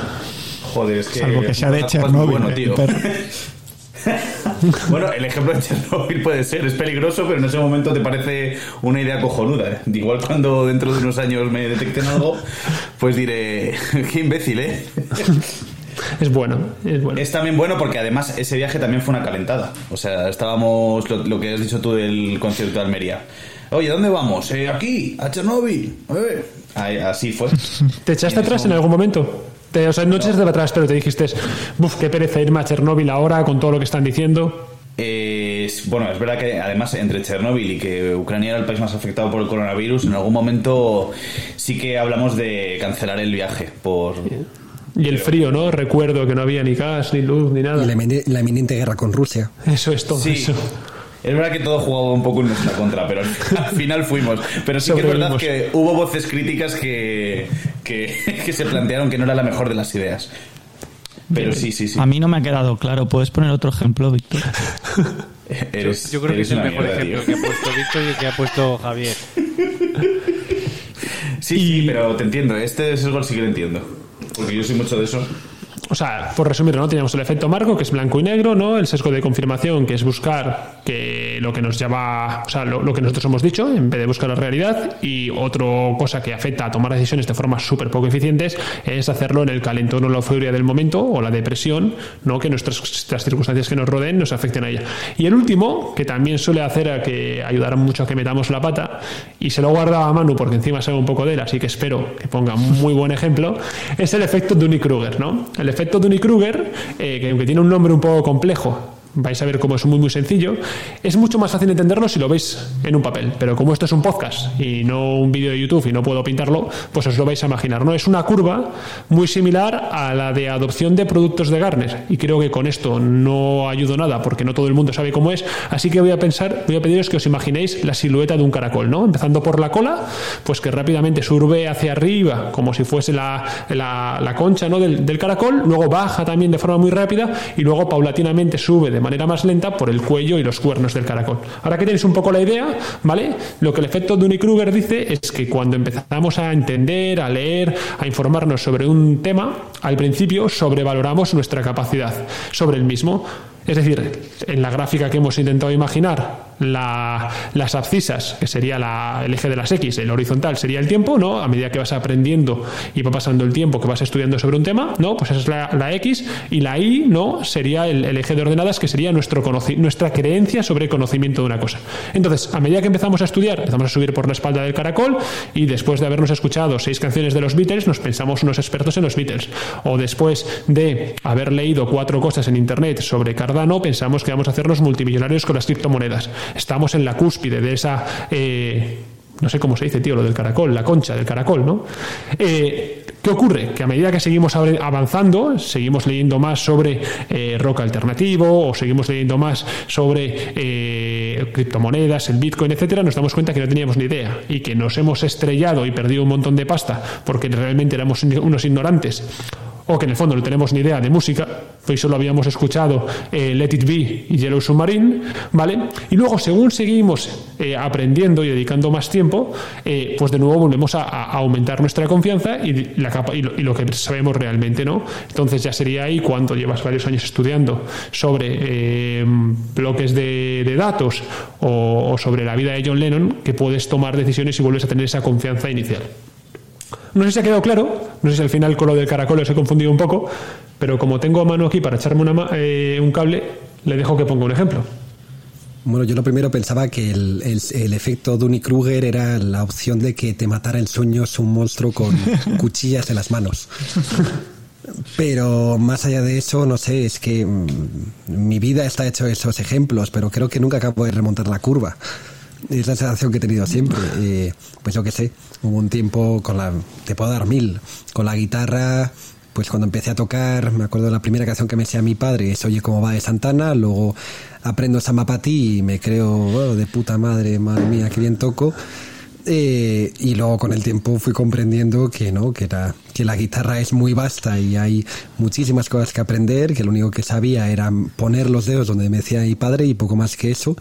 Joder, es que. Salvo que sea de Chernobyl. Bueno, ¿eh? tío. Bueno, el ejemplo de Chernobyl puede ser, es peligroso, pero en ese momento te parece una idea cojonuda. ¿eh? Igual cuando dentro de unos años me detecten algo, pues diré, qué imbécil, ¿eh? Es bueno, es bueno. Es también bueno porque además ese viaje también fue una calentada. O sea, estábamos, lo, lo que has dicho tú del concierto de Almería. Oye, ¿dónde vamos? "Eh, aquí, a Chernobyl. Eh. Ahí, así fue. ¿Te echaste atrás en algún momento? Te- o sea, no echaste atrás, pero te dijiste, buf, qué pereza irme a Chernóbil ahora con todo lo que están diciendo. Eh, es- bueno, es verdad que además entre Chernóbil y que Ucrania era el país más afectado por el coronavirus, en algún momento sí que hablamos de cancelar el viaje por... Y el frío, ¿no? Recuerdo que no había ni gas, ni luz, ni nada. Y la, la inminente guerra con Rusia. Eso es todo Sí, eso. Es verdad que todo jugaba un poco en nuestra contra, pero al final, al final fuimos. Pero sí que es verdad que hubo voces críticas que, que, que se plantearon que no era la mejor de las ideas. Pero sí, sí, sí. A mí no me ha quedado claro. ¿Puedes poner otro ejemplo, Víctor? Eres- Yo creo que es el mejor mierda, ejemplo tío. que ha puesto Víctor y el que ha puesto Javier. Sí, sí, pero te entiendo. Este sesgo sí que lo entiendo. Porque yo soy mucho de eso. O sea, por resumirlo, ¿no? Teníamos el efecto marco, que es blanco y negro, ¿no? El sesgo de confirmación, que es buscar que lo que nos lleva, o sea, lo, que nosotros hemos dicho, en vez de buscar la realidad. Y otra cosa que afecta a tomar decisiones de forma súper poco eficientes es hacerlo en el calentón o la euforia del momento o la depresión, ¿no? Que nuestras circunstancias que nos rodeen nos afecten a ella. Y el último, que también suele hacer a que ayudar mucho a que metamos la pata, y se lo guardaba a Manu porque encima sabe un poco de él, así que espero que ponga muy buen ejemplo, es el efecto Dunning-Kruger, ¿no? El efecto Dunning-Kruger, eh, que tiene un nombre un poco complejo, vais a ver cómo es muy muy sencillo. Es mucho más fácil entenderlo si lo veis en un papel, pero como esto es un podcast y no un vídeo de YouTube y no puedo pintarlo, pues os lo vais a imaginar, ¿no? Es una curva muy similar a la de adopción de productos de Garner y creo que con esto no ayudo nada porque no todo el mundo sabe cómo es, así que voy a pensar, voy a pediros que os imaginéis la silueta de un caracol, ¿no? Empezando por la cola, pues que rápidamente surbe hacia arriba como si fuese la, la, concha, ¿no? Del, del caracol, luego baja también de forma muy rápida y luego paulatinamente sube de manera más lenta por el cuello y los cuernos del caracol. Ahora que tenéis un poco la idea, ¿vale? Lo que el efecto Dunning-Kruger dice es que cuando empezamos a entender, a leer, a informarnos sobre un tema, al principio sobrevaloramos nuestra capacidad sobre el mismo. Es decir, en la gráfica que hemos intentado imaginar, la- las abscisas, que sería la- el eje de las X, el horizontal sería el tiempo, ¿no? A medida que vas aprendiendo y va pasando el tiempo que vas estudiando sobre un tema, ¿no? Pues esa es la, la X y la Y, ¿no? Sería el, el eje de ordenadas, que sería nuestro nuestra creencia sobre el conocimiento de una cosa. Entonces, a medida que empezamos a estudiar, empezamos a subir por la espalda del caracol y después de habernos escuchado seis canciones de los Beatles, nos pensamos unos expertos en los Beatles. O después de haber leído cuatro cosas en Internet sobre Cardano, pensamos que vamos a hacernos multimillonarios con las criptomonedas. Estamos en la cúspide de esa... eh, no sé cómo se dice, tío, lo del caracol, la concha del caracol, ¿no? Eh, ¿Qué ocurre? Que a medida que seguimos avanzando, seguimos leyendo más sobre eh, rock alternativo o seguimos leyendo más sobre eh, criptomonedas, el Bitcoin, etcétera, nos damos cuenta que no teníamos ni idea y que nos hemos estrellado y perdido un montón de pasta porque realmente éramos unos ignorantes o que en el fondo no tenemos ni idea de música, hoy solo habíamos escuchado eh, Let It Be y Yellow Submarine, ¿vale? Y luego, según seguimos eh, aprendiendo y dedicando más tiempo, eh, pues de nuevo volvemos a, aumentar nuestra confianza y, la y, lo, que sabemos realmente, ¿no? Entonces ya sería ahí cuando llevas varios años estudiando sobre eh, bloques de, de datos o, o sobre la vida de John Lennon que puedes tomar decisiones y vuelves a tener esa confianza inicial. No sé si ha quedado claro, no sé si al final con lo del caracol os he confundido un poco, pero como tengo a mano aquí para echarme una eh, un cable, le dejo que ponga un ejemplo. Bueno, yo lo primero pensaba que el, el- el efecto Dunning-Kruger era la opción de que te matara el sueño es un monstruo con cuchillas en las manos. Pero más allá de eso, no sé, es que mm, mi vida está hecho de esos ejemplos, pero creo que nunca acabo de remontar la curva. Es la sensación que he tenido siempre. Eh, pues yo qué sé, hubo un tiempo con la... Te puedo dar mil. Con la guitarra, pues cuando empecé a tocar, me acuerdo de la primera canción que me decía mi padre, es Oye cómo va de Santana, luego aprendo Samapati y me creo "Oh, de puta madre, madre mía, qué bien toco. Eh, y luego con el tiempo fui comprendiendo que no, que era que la guitarra es muy vasta y hay muchísimas cosas que aprender, que lo único que sabía era poner los dedos donde me decía mi padre y poco más que eso,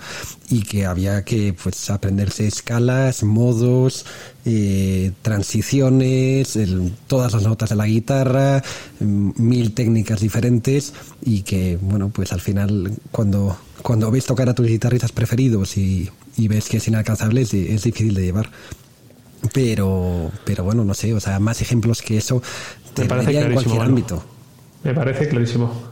y que había que pues aprenderse escalas, modos, eh, transiciones, todas las notas de la guitarra, mm, mil técnicas diferentes y que bueno pues al final cuando cuando ves tocar a tus guitarristas preferidos y, y ves que es inalcanzable es, es difícil de llevar pero pero bueno no sé o sea más ejemplos que eso te parece en clarísimo. cualquier ámbito Me parece clarísimo.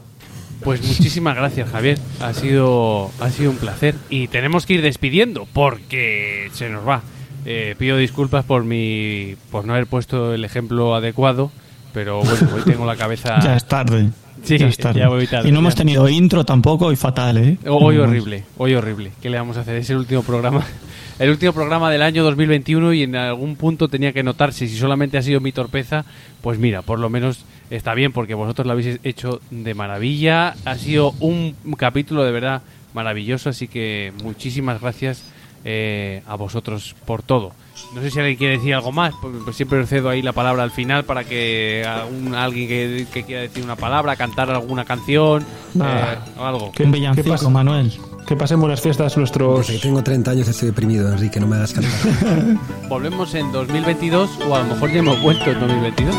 Pues muchísimas gracias, Javier. Ha sido, ha sido un placer. Y tenemos que ir despidiendo porque se nos va. Eh, pido disculpas por mi, por no haber puesto el ejemplo adecuado, pero bueno, hoy tengo la cabeza. Ya es tarde. Sí, ya es tarde. ya voy tarde, Y no hemos tenido intro tampoco y fatal, ¿eh? Hoy horrible, hoy horrible. ¿Qué le vamos a hacer? Es el último programa. El último programa del año 2021 y en algún punto tenía que notarse si solamente ha sido mi torpeza, pues mira, por lo menos está bien porque vosotros lo habéis hecho de maravilla. Ha sido un capítulo de verdad maravilloso, así que muchísimas gracias eh, a vosotros por todo. No sé si alguien quiere decir algo más, pues, pues siempre cedo ahí la palabra al final para que algún- alguien que, que quiera decir una palabra, cantar alguna canción Nada. eh, o algo. ¿Qué- qué pasa? Manuel. Que pasen buenas fiestas nuestros... Desde que tengo 30 años estoy deprimido Enrique no me hagas cantar volvemos en 2022 o a lo mejor ya hemos vuelto en 2022.